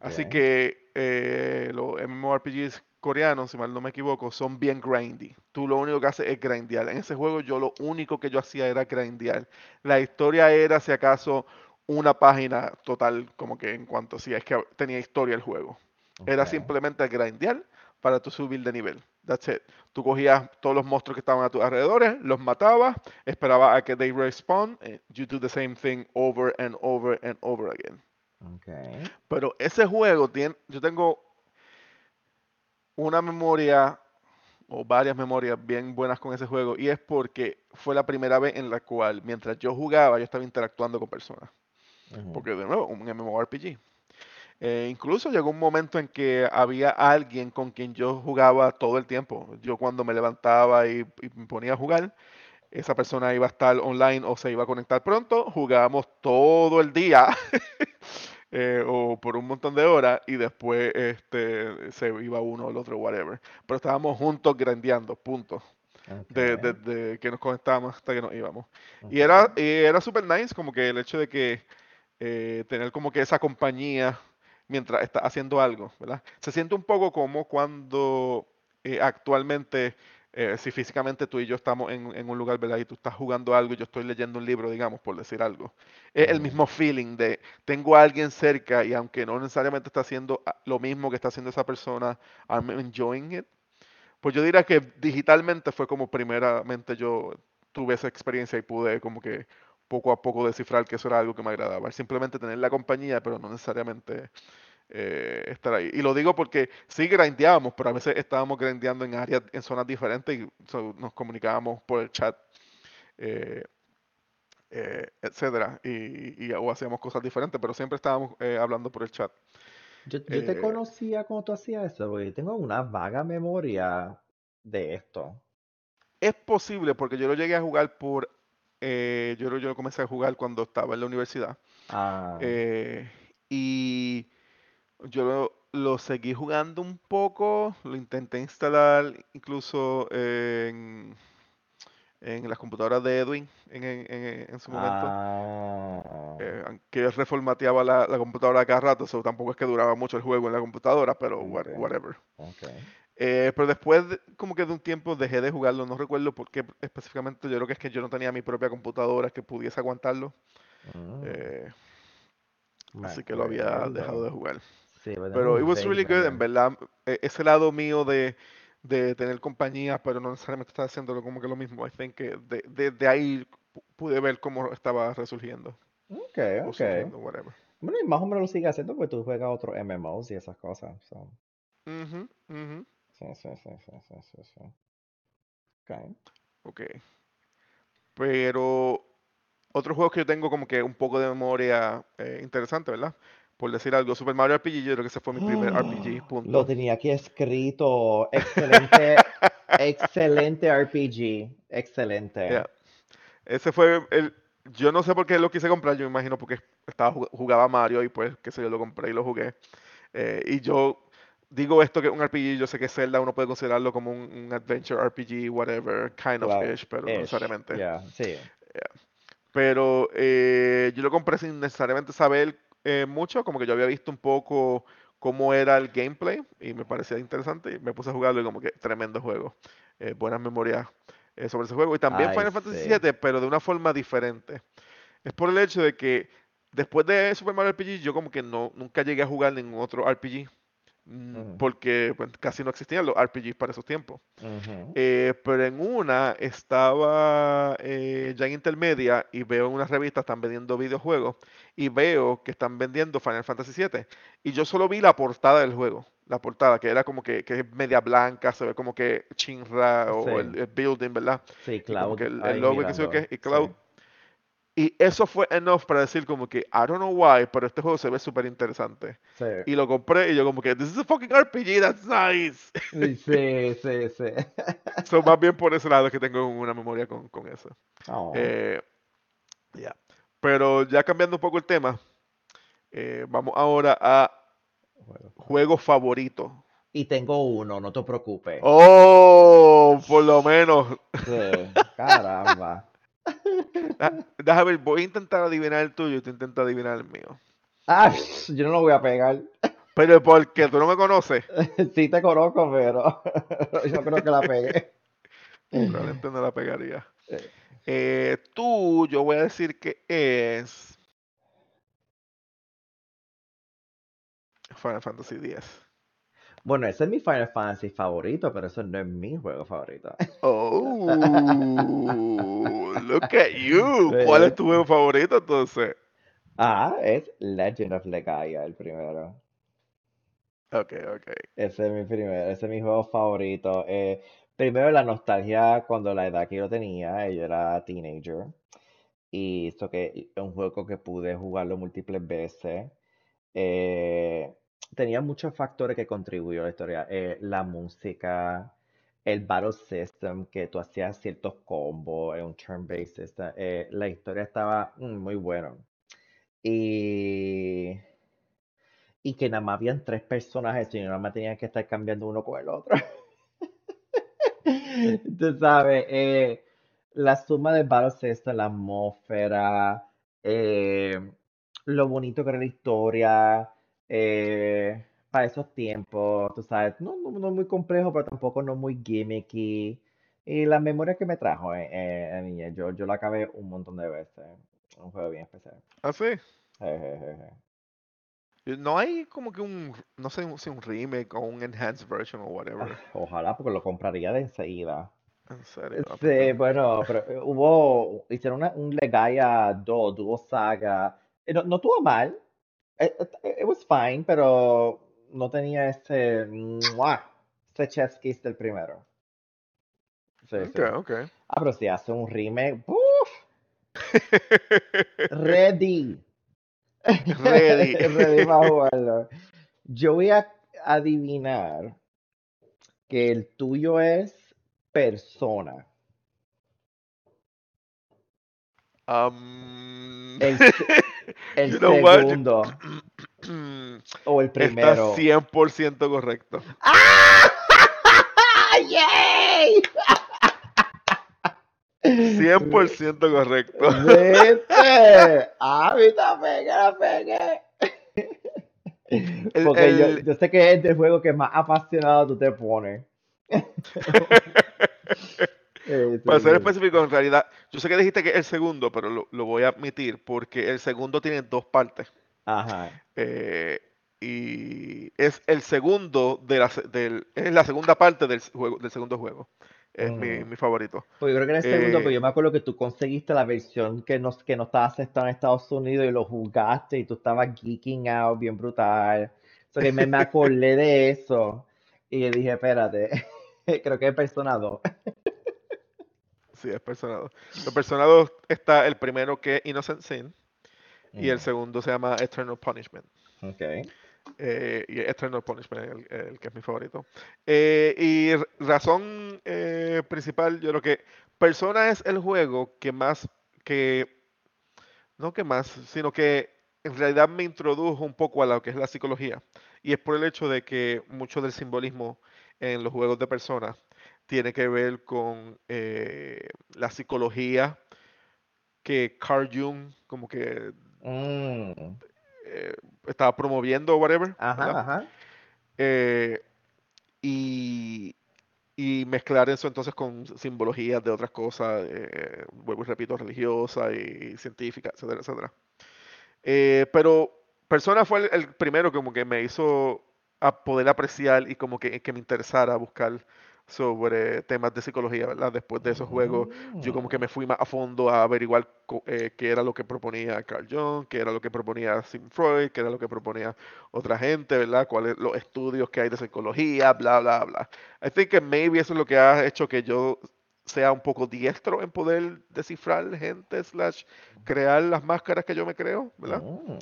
Así que eh, los MMORPGs coreanos, si mal no me equivoco, son bien grindy. Tú lo único que haces es grindear. En ese juego yo lo único que yo hacía era grindear. La historia era, si acaso, una página total, como que en cuanto si es que tenía historia el juego. Era simplemente grindear para tu subir de nivel. That's it. Tú cogías todos los monstruos que estaban a tus alrededores, los matabas, esperabas a que they respawn, and you do the same thing over and over and over again. ok. Pero ese juego tiene, yo tengo una memoria o varias memorias bien buenas con ese juego y es porque fue la primera vez en la cual mientras yo jugaba yo estaba interactuando con personas. Porque de nuevo, un MMORPG. Eh, incluso llegó un momento en que había alguien con quien yo jugaba todo el tiempo. Yo cuando me levantaba y, y me ponía a jugar, esa persona iba a estar online o se iba a conectar pronto, jugábamos todo el día eh, o por un montón de horas y después este, se iba uno o el otro, whatever. Pero estábamos juntos grandeando, punto. De, Ok, de- de que nos conectábamos hasta que nos íbamos. Y ok. era, y era super nice, como que el hecho de que eh, tener como que esa compañía mientras estás haciendo algo, ¿verdad? Se siente un poco como cuando eh, actualmente, eh, si físicamente tú y yo estamos en, en un lugar, ¿verdad? Y tú estás jugando algo y yo estoy leyendo un libro, digamos, por decir algo. Es el mismo feeling de tengo a alguien cerca y aunque no necesariamente está haciendo ah, lo mismo que está haciendo esa persona, I'm enjoying it. Pues yo diría que digitalmente fue como primeramente yo tuve esa experiencia y pude como que poco a poco descifrar que eso era algo que me agradaba. Simplemente tener la compañía, pero no necesariamente eh, estar ahí. Y lo digo porque sí grindeábamos, pero a veces estábamos grindeando en áreas, en zonas diferentes y so, nos comunicábamos por el chat, eh, eh, etcétera, y, y- o hacíamos cosas diferentes, pero siempre estábamos eh, hablando por el chat. Yo, yo te conocía cuando tú hacías eso, porque tengo una vaga memoria de esto. es posible porque yo lo llegué a jugar por, eh, yo, yo lo comencé a jugar cuando estaba en la universidad. Ah, eh, y Yo lo, lo seguí jugando un poco, lo intenté instalar incluso en, en las computadoras de Edwin en, en- en- su momento. ah, eh, aunque reformateaba la, la computadora cada rato, eso tampoco es que duraba mucho el juego en la computadora, pero whatever. ok. Eh, pero después, de- como que de un tiempo dejé de jugarlo, no recuerdo por qué específicamente, yo creo que es que yo no tenía mi propia computadora que pudiese aguantarlo, Mm, eh, así que lo había dejado de jugar. Sí, pero tengo Pero it was really good, en verdad. e- Ese lado mío de, de tener compañía, pero no necesariamente estar haciéndolo como que lo mismo. I think que de, de, de ahí pu- pude ver cómo estaba resurgiendo Ok, ok. surgiendo, whatever. Bueno, y más o menos lo sigue haciendo porque tú juegas otros MMOs y esas cosas. so, Ujú, ujú, Sí, sí, sí, sí, sí, sí, sí. Ok. Ok. Pero otros juegos que yo tengo como que un poco de memoria eh, interesante, ¿verdad? Por decir algo, Super Mario RPG, yo creo que ese fue mi primer RPG, Lo punto. tenía aquí escrito. Excelente, excelente RPG. Excelente. Yeah. Ese fue el. Yo no sé por qué lo quise comprar, yo me imagino porque estaba jug- jugaba Mario y pues, qué sé yo, lo compré y lo jugué. Eh, y yo digo esto que es un RPG, yo sé que Zelda uno puede considerarlo como un, un adventure RPG, whatever, kind of Claro. ish, pero no necesariamente. Yeah, sí. Pero eh, yo lo compré sin necesariamente saber eh, mucho, como que yo había visto un poco cómo era el gameplay y me parecía interesante y me puse a jugarlo y como que tremendo juego. Eh, buenas memorias eh, sobre ese juego. Y también Ay, Final Fantasy. VII, pero de una forma diferente. Es por el hecho de que después de Super Mario RPG yo como que no, nunca llegué a jugar ningún otro RPG. Porque pues, casi no existían los RPGs para esos tiempos. Eh, pero en una estaba eh, ya en intermedia y veo en una revista están vendiendo videojuegos y veo que están vendiendo Final Fantasy VII. Y yo solo vi la portada del juego. La portada, que era como que, que es media blanca, se ve como que Shinra o el, building, ¿verdad? Sí, Y como que Cloud el, el logo y Sí. Y eso fue enough para decir como que, I don't know why, pero este juego se ve súper interesante. Sí. Y lo compré y yo como que, this is a fucking RPG, that's nice. Sí, sí, sí. So, más bien por ese lado que tengo una memoria con, con eso. Oh, Eh, ya. Pero ya cambiando un poco el tema, eh, vamos ahora a juego favorito. juegos favoritos. Y tengo uno, no te preocupes. Oh, por lo menos. Sí, caramba. Déjame ver, voy a intentar adivinar el tuyo y tú intentas adivinar el mío. Ah, yo no lo voy a pegar. Pero porque tú no me conoces, Sí te conozco, pero yo creo que la pegué. probablemente no la pegaría. Eh, Eh, tú, yo voy a decir que es Final Fantasy X. Bueno, ese es mi Final Fantasy favorito, pero eso no es mi juego favorito. Oh, look at you. ¿Cuál es tu juego favorito entonces? Ah, es Legend of Legaia, el primero. Ok, ok. Ese es mi primero, ese es mi juego favorito. Eh, primero la nostalgia cuando la edad que yo tenía, yo era teenager. Y esto que es un juego que pude jugarlo múltiples veces. Eh, tenía muchos factores que contribuyó a la historia. Eh, la música, el battle system, que tú hacías ciertos combos, en un turn-based system. eh, la historia estaba mm, muy buena. Y, y que nada más habían tres personajes y nada más tenían que estar cambiando uno con el otro. Tú sabes, eh, la suma del battle system, la atmósfera, eh, lo bonito que era la historia, eh, para esos tiempos, tú sabes, no, no, no muy complejo, pero tampoco no muy gimmicky. Y la memoria que me trajo eh, eh, en niñez, yo, yo la acabé un montón de veces. Un juego bien especial. ¿Ah, sí? Jejeje. No hay como que un, no sé si un remake o un enhanced version o whatever. Ah, Ojalá, porque lo compraría de enseguida. En serio. ah, Sí, pues, bueno, pero eh, hubo, hicieron una- un Legaia 2, Duo Saga. Eh, No, no estuvo mal. It, it- it was fine, pero no tenía ese, ¡mua! ese chef's kiss del primero. Sí, sí. Ok, ok. Ah, pero si hace un remake, ¡uf! Ready. Ready. Ready para jugarlo. Yo voy a adivinar que el tuyo es persona. Um, El, el you know segundo o el Está primero. 100% correcto. ¡Ah! ¡Yay! 100% correcto. ¿Viste? Ah, la pegué, la pegué. El- Porque yo, el- yo sé que es el juego que más apasionado tú te pones. Eh, Para ser específico, en realidad, yo sé que dijiste que es el segundo, pero lo, lo voy a admitir porque el segundo tiene dos partes. Ajá. Eh, y es el segundo de la, del, es la segunda parte del juego, del segundo juego. Es mi, Mm. mi favorito. Pues yo creo que era el segundo, Eh, pero yo me acuerdo que tú conseguiste la versión que no, que no estaba aceptada en Estados Unidos y lo jugaste y tú estabas geeking out bien brutal. So que me, me acordé de eso y dije, espérate, creo que es Persona 2. Sí, es Persona 2. El Persona 2 está el primero que es Innocent Sin y el Mm, segundo se llama Eternal Punishment. ok. Eh, y Eternal Punishment es el, el que es mi favorito. Eh, y razón eh, principal, yo creo que Persona es el juego que más, que, no que más, sino que en realidad me introdujo un poco a lo que es la psicología. Y es por el hecho de que mucho del simbolismo en los juegos de Persona tiene que ver con eh, la psicología que Carl Jung como que Mm, eh, estaba promoviendo o whatever, Ajá, ajá. Eh, y, y mezclar eso entonces con simbologías de otras cosas, vuelvo y repito, religiosas y científicas, etcétera, etcétera. Pero Persona fue el, el primero como que me hizo a poder apreciar y como que, que me interesara buscar sobre temas de psicología, ¿verdad? Después de esos juegos, yo como que me fui más a fondo a averiguar eh, qué era lo que proponía Carl Jung, qué era lo que proponía Sigmund Freud, qué era lo que proponía otra gente, ¿verdad? Cuáles los estudios que hay de psicología, bla, bla, bla. I think que maybe eso es lo que ha hecho que yo sea un poco diestro en poder descifrar gente, slash, crear las máscaras que yo me creo, ¿verdad? mm,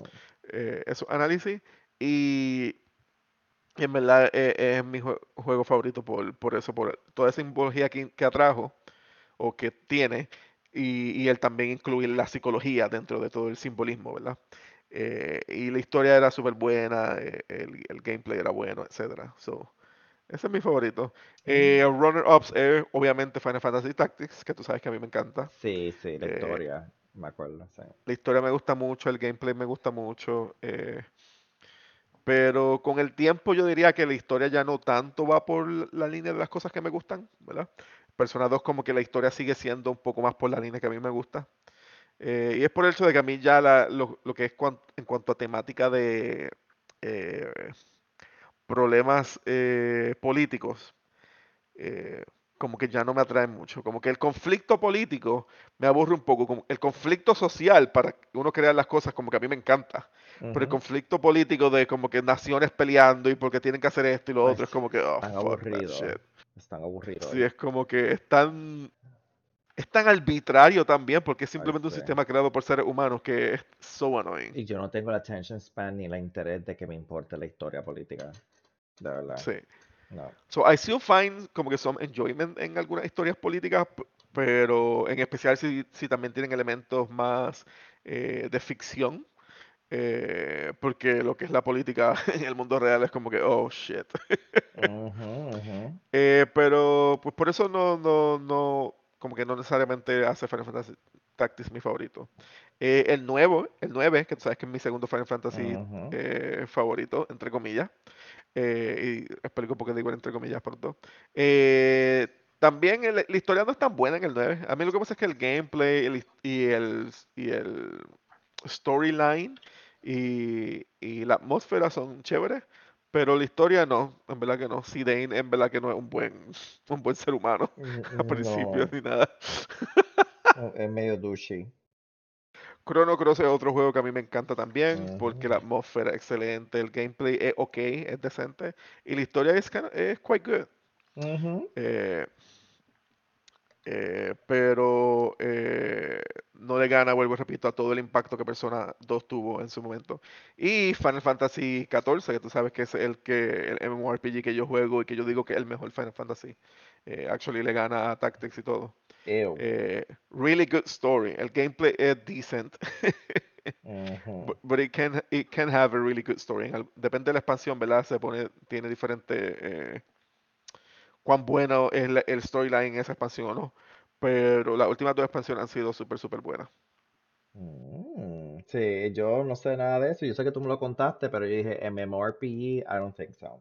Eh, esos análisis. Y en verdad eh, es mi jue- juego favorito por, por eso, por toda esa simbología que, que atrajo o que tiene, y, y él también incluir la psicología dentro de todo el simbolismo, ¿verdad? Eh, y la historia era súper buena, eh, el, el gameplay era bueno, etcétera. So, ese es mi favorito. Eh, mm. runner-ups es obviamente Final Fantasy Tactics, que tú sabes que a mí me encanta. Sí, sí, la historia, me acuerdo, sí. la historia me gusta mucho, el gameplay me gusta mucho. eh, pero con el tiempo yo diría que la historia ya no tanto va por la línea de las cosas que me gustan, ¿verdad? Persona 2 como que la historia sigue siendo un poco más por la línea que a mí me gusta. Eh, y es por el hecho de que a mí ya la- lo, lo que es cuan- en cuanto a temática de eh, problemas eh, políticos, eh, como que ya no me atrae mucho. Como que el conflicto político me aburre un poco. Como el conflicto social para uno crear las cosas, como que a mí me encanta. Pero el conflicto político de como que naciones peleando y porque tienen que hacer esto y lo Ay, otro, es como que, oh, Están aburridos, están aburridos. Sí, es como que es tan, es tan arbitrario también, porque es Ay, simplemente un sí. sistema creado por seres humanos que es so annoying. Y yo no tengo la attention span ni la interés de que me importe la historia política. De verdad. Sí. No. So I still find como que some enjoyment en algunas historias políticas, pero en especial si, si también tienen elementos más eh, de ficción, eh, porque lo que es la política en el mundo real es como que, oh shit. Ujú, ujú. Eh, pero pues por eso no, no, no, como que no necesariamente hace Final Fantasy Tactics mi favorito. Eh, el nuevo, el 9, que tú sabes que es mi segundo Final Fantasy eh, favorito, entre comillas. Eh, y explico por qué digo entre comillas pronto. Eh, también el- la historia no es tan buena en el 9. A mí lo que pasa es que el gameplay el y el, y el storyline y, y la atmósfera son chéveres, pero la historia no, en verdad que no. Zidane en verdad que no es un buen, un buen ser humano a Mm, principios No, ni nada. es medio douchey. Chrono Cross es otro juego que a mí me encanta también, porque la atmósfera es excelente, el gameplay es ok, es decente, y la historia es, es quite good. Eh, eh, pero eh, no le gana, vuelvo y repito, a todo el impacto que Persona 2 tuvo en su momento. Y Final Fantasy XIV, que tú sabes que es el que el MMORPG que yo juego y que yo digo que es el mejor Final Fantasy. Eh, actually le gana a Tactics y todo. Eh, really good story. El gameplay es decent. But, but it can it can have a really good story. Depende de la expansión, ¿verdad? Se pone, tiene diferente eh, cuán bueno es la- el storyline en esa expansión o no. Pero las últimas dos expansiones han sido súper, súper buenas. Mm, Sí, yo no sé nada de eso. Yo sé que tú me lo contaste, pero yo dije MMORPG, I don't think so.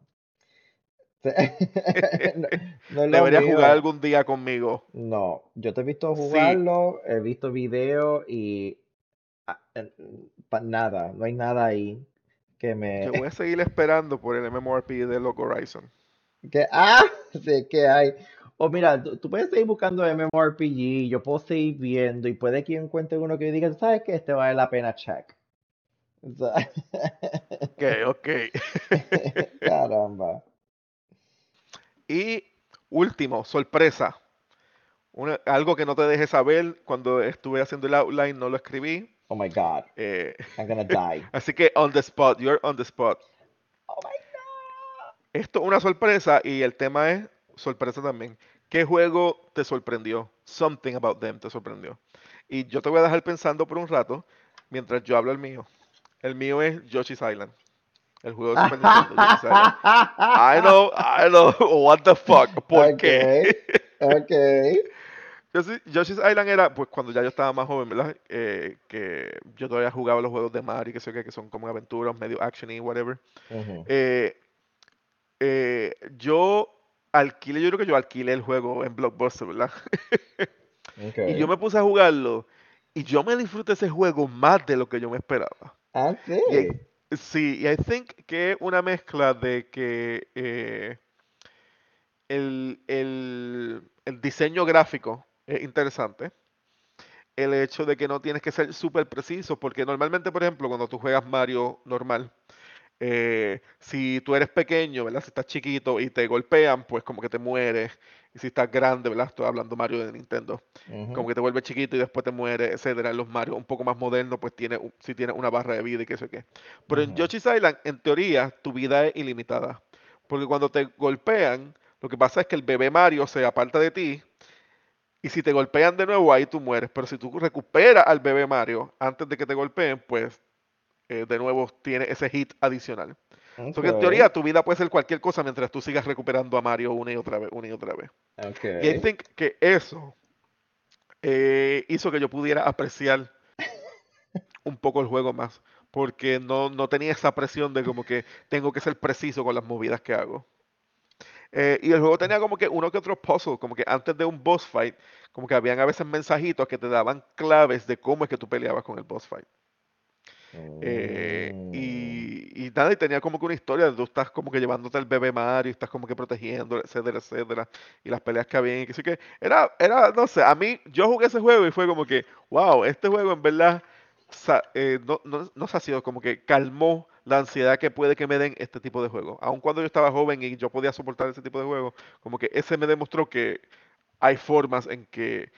No, Deberías jugar algún día conmigo. No, yo te he visto Sí, jugarlo, he visto videos y ah, nada, no hay nada ahí que me... yo voy a seguir esperando por el MMORPG de Loco Horizon. Que, ah, sí, que hay. O mira, tú, tú puedes seguir buscando MMORPG, yo puedo seguir viendo y puede que encuentre uno que diga, ¿sabes qué? Este vale la pena check. O sea, Ok, ok. Caramba. Y último, sorpresa. Una- algo que no te dejé saber cuando estuve haciendo el outline, no lo escribí. Oh my God, Eh, I'm gonna die. así que on the spot, you're on the spot. Oh my God. Esto es una sorpresa y el tema es sorpresa también. ¿Qué juego te sorprendió? Something about them te sorprendió. Y yo te voy a dejar pensando por un rato mientras yo hablo el mío. El mío es Yoshi's Island. El juego de Super Nintendo, Yoshi's Island. I know, I know, what the fuck, ¿por qué? Ok, ok. Yoshi- Yoshi's Island era, pues cuando ya yo estaba más joven, ¿verdad? Eh, que yo todavía jugaba los juegos de Mario, que sé qué, que son como aventuras, medio action y whatever. Eh, eh, yo alquilé, yo creo que yo alquilé el juego en Blockbuster, ¿verdad? Y yo me puse a jugarlo y yo me disfruté ese juego más de lo que yo me esperaba. Ah, Y sí. sí, y I think que es una mezcla de que eh, el, el- el diseño gráfico es interesante. El hecho de que no tienes que ser súper preciso, porque normalmente, por ejemplo, cuando tú juegas Mario normal, eh, si tú eres pequeño, ¿verdad? Si estás chiquito y te golpean, pues como que te mueres. Y si estás grande, ¿verdad? Estoy hablando Mario de Nintendo. Como que te vuelves chiquito y después te mueres, etcétera. En los Mario un poco más modernos, pues tiene, sí tiene una barra de vida y qué sé qué. Pero en. Yoshi's Island, en teoría, tu vida es ilimitada. Porque cuando te golpean, lo que pasa es que el bebé Mario se aparta de ti. Y si te golpean de nuevo, ahí tú mueres. Pero si tú recuperas al bebé Mario antes de que te golpeen, pues eh, de nuevo tiene ese hit adicional. So Ok, que en teoría tu vida puede ser cualquier cosa mientras tú sigas recuperando a Mario una y otra vez, una y otra vez. ok. Y I think que eso eh, hizo que yo pudiera apreciar un poco el juego más. Porque no, no tenía esa presión de como que tengo que ser preciso con las movidas que hago. Eh, y el juego tenía como que uno que otro puzzle, como que antes de un boss fight, como que habían a veces mensajitos que te daban claves de cómo es que tú peleabas con el boss fight. Eh, Mm, y, y nada, y tenía como que una historia, tú estás como que llevándote al bebé Mario, estás como que protegiendo, etcétera, etcétera, y las peleas que había, y que sí que era, era, no sé, a mí, yo jugué ese juego y fue como que, wow, este juego en verdad, eh, no, no, no se ha sido como que calmó la ansiedad que puede que me den este tipo de juegos. Aun cuando yo estaba joven y yo podía soportar ese tipo de juegos, como que ese me demostró que hay formas en que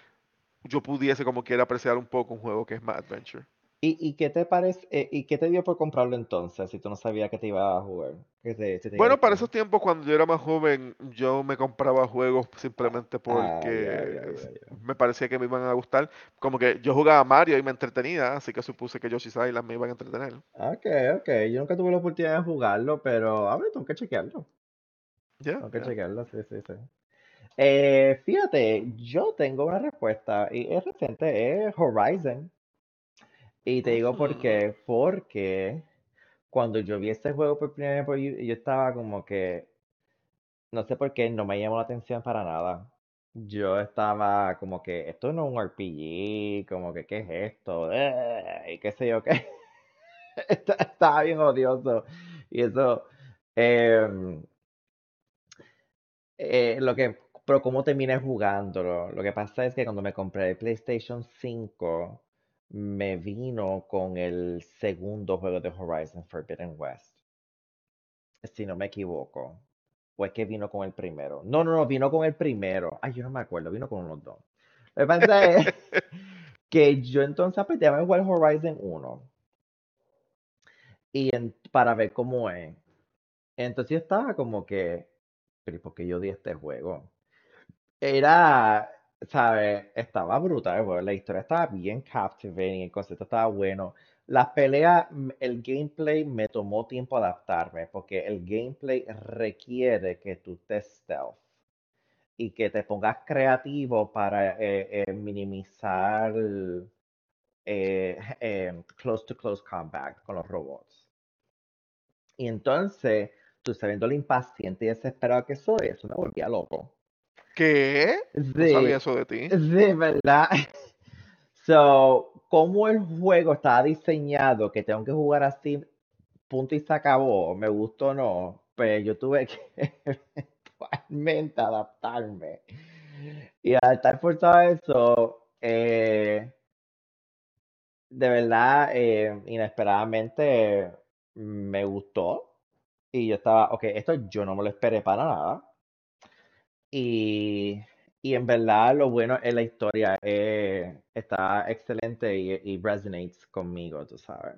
yo pudiese como quiera apreciar un poco un juego que es más adventure. ¿Y, y qué te parece, eh, y qué te dio por comprarlo entonces, si tú no sabías que te iba a jugar, que te, te Bueno, para esos tiempos, cuando yo era más joven, yo me compraba juegos simplemente Ah, porque me parecía que me iban a gustar. Como que yo jugaba Mario y me entretenía, así que supuse que Yoshi's Island me iban a entretener. Ok, ok. Yo nunca tuve la oportunidad de jugarlo, pero a ver, tengo que chequearlo. Ya, Tengo que chequearlo, sí, sí, sí. Eh, fíjate, yo tengo una respuesta y es reciente, es Horizon. Y te digo por qué, porque cuando yo vi este juego por primera vez, por Yu- yo estaba como que, no sé por qué, no me llamó la atención para nada. Yo estaba como que, esto no es un RPG, como que, ¿qué es esto? Eh, y qué sé yo qué. Estaba bien odioso. Y eso, em, eh, lo que, pero cómo terminé jugándolo. Lo que pasa es que cuando me compré el PlayStation 5, me vino con el segundo juego de Horizon Forbidden West, si no me equivoco. O es que vino con el primero. No, no, no, vino con el primero. Ay, yo no me acuerdo, vino con los dos. Lo que pasa es que yo entonces pues, a jugar Horizon 1 y en- para ver cómo es. Entonces yo estaba como que, pero ¿y por qué yo di este juego? Era, ¿sabes? Estaba brutal, bueno, la historia estaba bien captivating, el concepto estaba bueno. Las peleas, mm, el gameplay me tomó tiempo adaptarme, porque el gameplay requiere que tú estés stealth y que te pongas creativo para eh, eh, minimizar eh, eh, close to close combat con los robots. Y entonces, tú sabiendo lo impaciente y desesperado que soy, eso me volvía loco. ¿Qué? No sabía eso de ti. sí, ¿verdad? So, como el juego estaba diseñado que tengo que jugar así, punto y se acabó, me gustó o no, pues yo tuve que eventualmente adaptarme. Y al estar forzado a eso, eh, de verdad, eh, inesperadamente me gustó. Y yo estaba, ok, esto yo no me lo esperé para nada. Y, y en verdad lo bueno es la historia, eh, está excelente y, y resonates conmigo, tú sabes.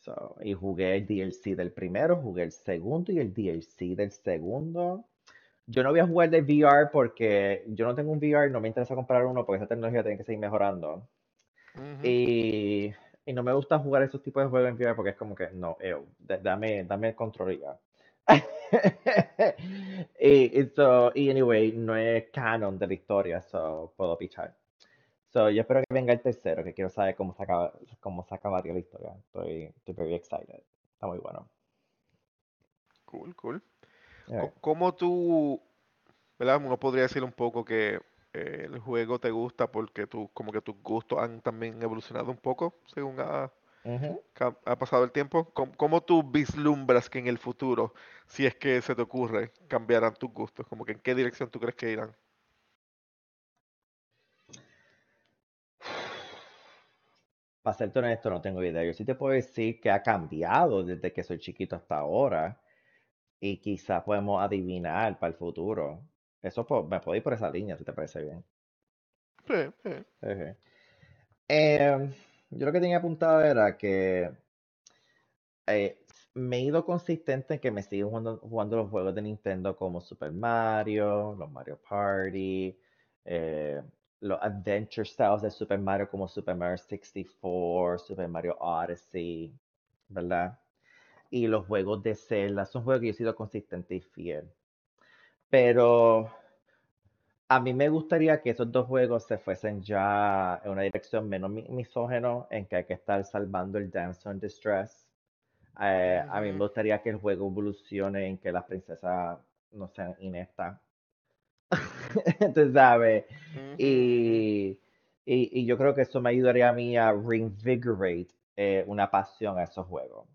So, y jugué el DLC del primero, jugué el segundo y el DLC del segundo. Yo no voy a jugar de VR porque yo no tengo un VR, no me interesa comprar uno porque esa tecnología tiene que seguir mejorando. Ujú. Y, y no me gusta jugar esos tipos de juegos en VR porque es como que, no, ew, da- dame, dame el control ya. y, y so, y anyway, no es canon de la historia, so puedo pichar. So, yo espero que venga el tercero, que quiero saber cómo se acaba, cómo se acabaría la historia. Estoy, estoy very excited. Está muy bueno. Cool, cool. Co- ¿Cómo tú, verdad? Uno podría decir un poco que eh, el juego te gusta porque tú, como que tus gustos han también evolucionado un poco según ha, Ha pasado el tiempo. ¿Cómo, cómo tú vislumbras que en el futuro, si es que se te ocurre, cambiarán tus gustos? Como que en qué dirección tú crees que irán. Para serte honesto, no tengo idea. Yo sí te puedo decir que ha cambiado desde que soy chiquito hasta ahora. Y quizás podemos adivinar para el futuro. Eso po- me puedo ir por esa línea, si te parece bien. Sí, sí. Em, yo lo que tenía apuntado era que eh, me he ido consistente en que me jugando, jugando los juegos de Nintendo como Super Mario, los Mario Party, eh, los Adventure Styles de Super Mario como Super Mario 64, Super Mario Odyssey, ¿verdad? Y los juegos de Zelda, son juegos que yo he sido consistente y fiel. Pero a mí me gustaría que esos dos juegos se fuesen ya en una dirección menos mi- misógeno, en que hay que estar salvando el Damsel in Distress. Eh, a mí me gustaría que el juego evolucione en que las princesas no sean ineptas. Tú sabes. y, y yo creo que eso me ayudaría a mí a reinvigorate eh, una pasión a esos juegos.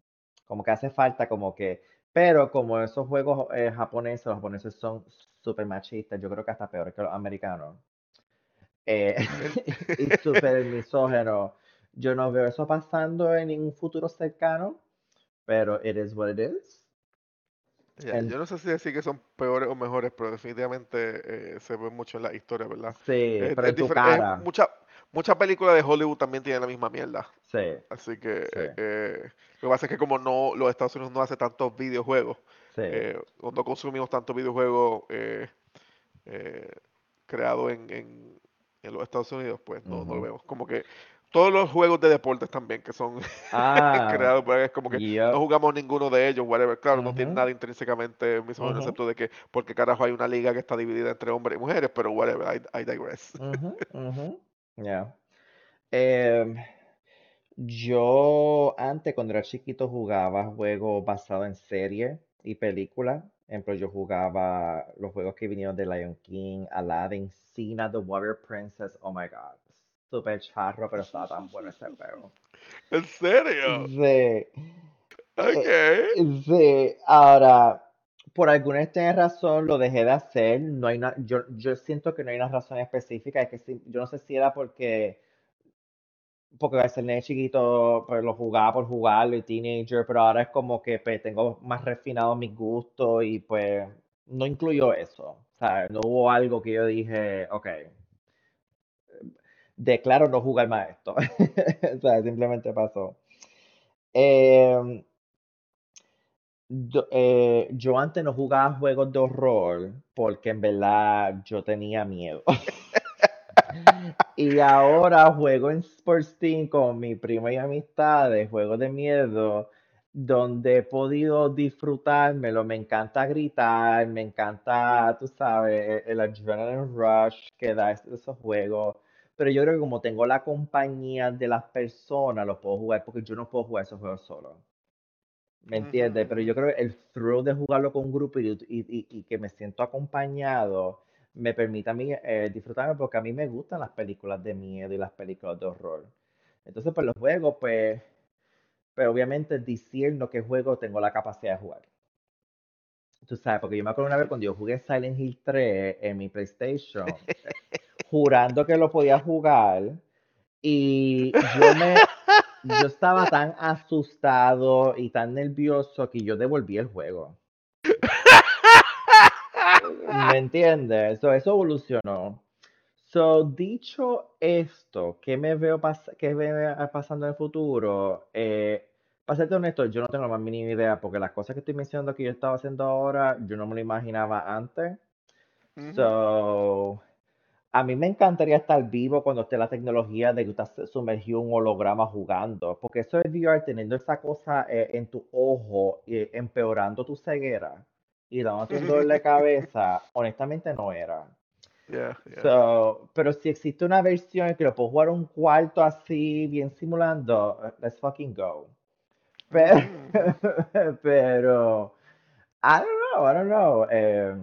Como que hace falta como que... Pero como esos juegos eh, japoneses, los japoneses son súper machistas, yo creo que hasta peor que los americanos. eh, y súper misógenos. Yo no veo eso pasando en ningún futuro cercano, pero it is what it is. Yo no sé si decir que son peores o mejores, pero definitivamente eh, se ve mucho en la historia, ¿verdad? sí, Es, pero es en tu es cara. mucha, muchas películas de Hollywood también tienen la misma mierda. Sí, Así que sí, eh, lo que pasa es que como no los Estados Unidos no hace tantos videojuegos, sí. eh, o no consumimos tantos videojuegos eh, eh, creados en, en- en los Estados Unidos, pues no, no lo vemos. Como que todos los juegos de deportes también que son Ah, creados, pues es como que no yep. jugamos ninguno de ellos, whatever. Claro, no tiene nada intrínsecamente mismo, ujú, excepto de que porque carajo hay una liga que está dividida entre hombres y mujeres, pero whatever, I, I digress. ujú, ujú. Yeah. Em, yo antes, cuando era chiquito, jugaba juegos basados en series y películas. Por ejemplo, yo jugaba los juegos que vinieron de Lion King, Aladdin, Cena, The Warrior Princess. Oh my God. Super charro, pero estaba tan bueno ese juego. ¿En serio? Sí. Eh, Ok. sí. Ahora, por alguna extraña razón lo dejé de hacer. No hay una, yo, siento que no hay una razón específica. Es que yo no sé si era porque porque ser nene chiquito, pues lo jugaba por jugarlo y teenager, pero ahora es como que pues, tengo más refinado mis gustos y pues no incluyó eso. O sea, no hubo algo que yo dije, ok, declaro no jugar más esto. O sea, simplemente pasó. Em, eh, yo antes no jugaba juegos de horror porque en verdad yo tenía miedo. Y ahora juego en Sports Team con mi prima y amistades, juegos de miedo, donde he podido disfrutármelo. Me encanta gritar, me encanta, tú sabes, el adrenaline rush que da es- esos juegos. Pero yo creo que como tengo la compañía de las personas, los puedo jugar porque yo no puedo jugar esos juegos solo. ¿Me entiendes? Pero yo creo que el thrill de jugarlo con un grupo y, y- y- y que me siento acompañado me permite a mí eh, disfrutarme porque a mí me gustan las películas de miedo y las películas de horror. Entonces, pues los juegos, pues, pues obviamente diciendo qué juego tengo la capacidad de jugar. Tú sabes, porque yo me acuerdo una vez cuando yo jugué Silent Hill 3 en mi PlayStation, jurando que lo podía jugar y yo me, yo estaba tan asustado y tan nervioso que yo devolví el juego. ¿Me entiendes? So, eso evolucionó. So, dicho esto, ¿qué me veo pas qué me veo pasando en el futuro? Eh, para serte honesto, yo no tengo la más mínima idea porque las cosas que estoy mencionando que yo estaba haciendo ahora, yo no me lo imaginaba antes. So, a mí me encantaría estar vivo cuando esté la tecnología de que estás sumergido en un holograma jugando, porque eso es VR teniendo esa cosa eh, en tu ojo y empeorando tu ceguera y dándote un dolor de cabeza, honestamente no era. Yeah, yeah. So, pero si existe una versión que lo puedo jugar un cuarto así, bien simulando, eh, let's fucking go. Pero, Ujú. pero, I don't know, I don't know. Eh,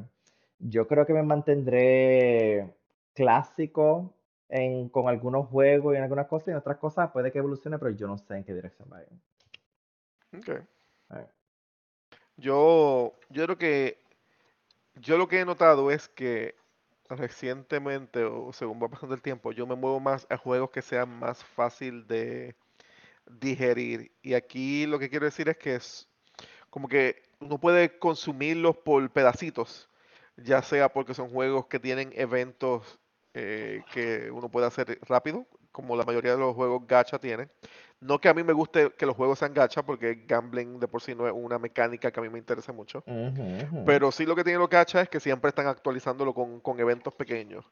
yo creo que me mantendré clásico en, con algunos juegos y en algunas cosas y en otras cosas puede que evolucione, pero yo no sé en qué dirección va a ir. Okay. Yo, yo creo que, yo lo que he notado es que recientemente, o según va pasando el tiempo, yo me muevo más a juegos que sean más fácil de digerir. Y aquí lo que quiero decir es que es como que uno puede consumirlos por pedacitos, ya sea porque son juegos que tienen eventos eh, que uno puede hacer rápido, como la mayoría de los juegos gacha tienen. No que a mí me guste que los juegos sean gacha, porque gambling de por sí no es una mecánica que a mí me interesa mucho. Pero sí lo que tienen los gacha es que siempre están actualizándolo con, con eventos pequeños.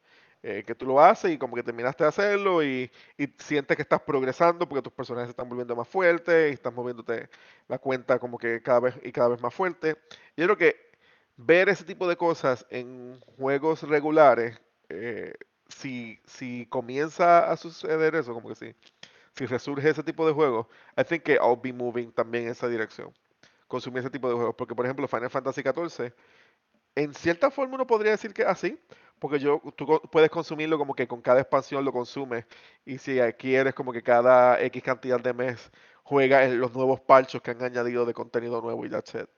eh, que tú lo haces y como que terminaste de hacerlo y, y sientes que estás progresando porque tus personajes se están volviendo más fuertes y estás moviéndote la cuenta como que cada vez y cada vez más fuerte. Yo creo que ver ese tipo de cosas en juegos regulares, eh, si, si comienza a suceder eso, como que si, si resurge ese tipo de juegos, I think que I'll be moving también en esa dirección. Consumir ese tipo de juegos. Porque, por ejemplo, Final Fantasy XIV en cierta forma uno podría decir que así, porque yo, tú puedes consumirlo como que con cada expansión lo consumes, y si quieres como que cada X cantidad de mes juega en los nuevos parchos que han añadido de contenido nuevo y that's it.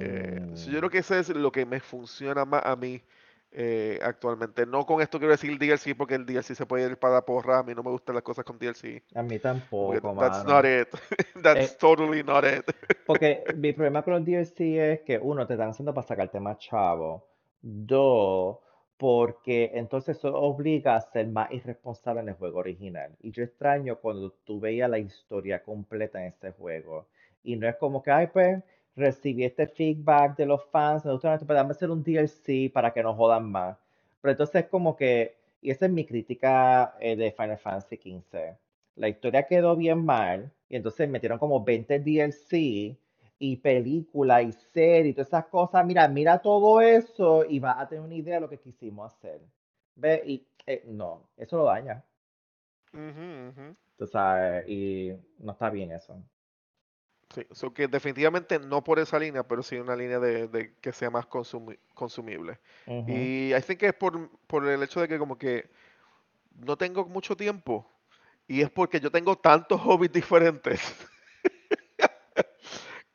Eh, so yo Mm. creo que eso es lo que me funciona más a mí eh, actualmente. No con esto quiero decir DLC, porque el DLC se puede ir para porra, a mí no me gustan las cosas con DLC. A mí tampoco, that's not it. That's Eh, totally not it. Porque mi problema con los DLC es que, uno, te están haciendo para sacarte más chavo. Dos, porque entonces eso obliga a ser más irresponsable en el juego original. Y yo extraño cuando tú veías la historia completa en ese juego. Y no es como que, ay, pues, recibí este feedback de los fans, me gusta esto, pero dame hacer un DLC para que no jodan más. Pero entonces es como que, y esa es mi crítica eh, de Final Fantasy XV. La historia quedó bien mal, y entonces metieron como 20 DLC y película y serie y todas esas cosas. Mira, mira todo eso y vas a tener una idea de lo que quisimos hacer. ¿Ve? Y eh, no, eso lo daña. Sabes, y no está bien eso. Sí, so que definitivamente no por esa línea, pero sí una línea de, de que sea más consumi- consumible. Ujú. Y I think que es por, por el hecho de que como que no tengo mucho tiempo y es porque yo tengo tantos hobbies diferentes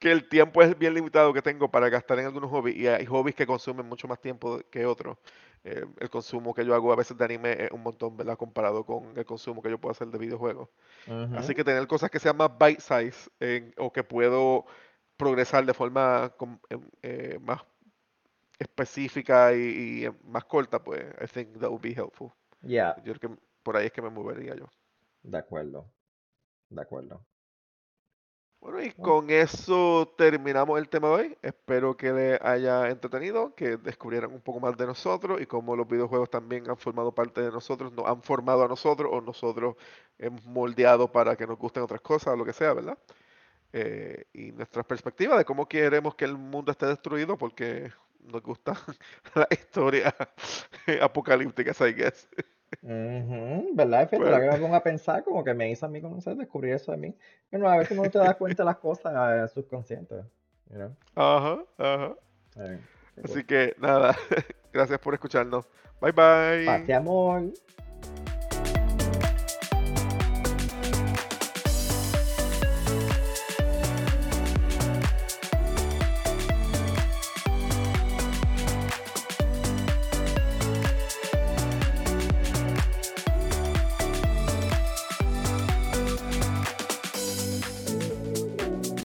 que el tiempo es bien limitado que tengo para gastar en algunos hobbies y hay hobbies que consumen mucho más tiempo que otros. Eh, el consumo que yo hago a veces de anime es un montón, ¿verdad? Comparado con el consumo que yo puedo hacer de videojuegos. Así que tener cosas que sean más bite size o que puedo progresar de forma em, eh, más específica y, y, eh, más corta, pues I think that would be helpful. Ya, Yo creo que por ahí es que me movería yo. de acuerdo, de acuerdo. Bueno, y con eso terminamos el tema de hoy. Espero que les haya entretenido, que descubrieran un poco más de nosotros y cómo los videojuegos también han formado parte de nosotros, nos han formado a nosotros o nosotros hemos moldeado para que nos gusten otras cosas o lo que sea, ¿verdad? Eh, y nuestras perspectivas de cómo queremos que el mundo esté destruido porque nos gusta la historia apocalíptica, I guess. ¿Verdad? Fíjate, la Pues, que me pongo a pensar, como que me hizo a mí conocer, descubrir eso de mí. Bueno, a veces uno no te da cuenta de las cosas subconscientes. You know? ajá, ajá. Así que nada, gracias por escucharnos. Bye bye. amor.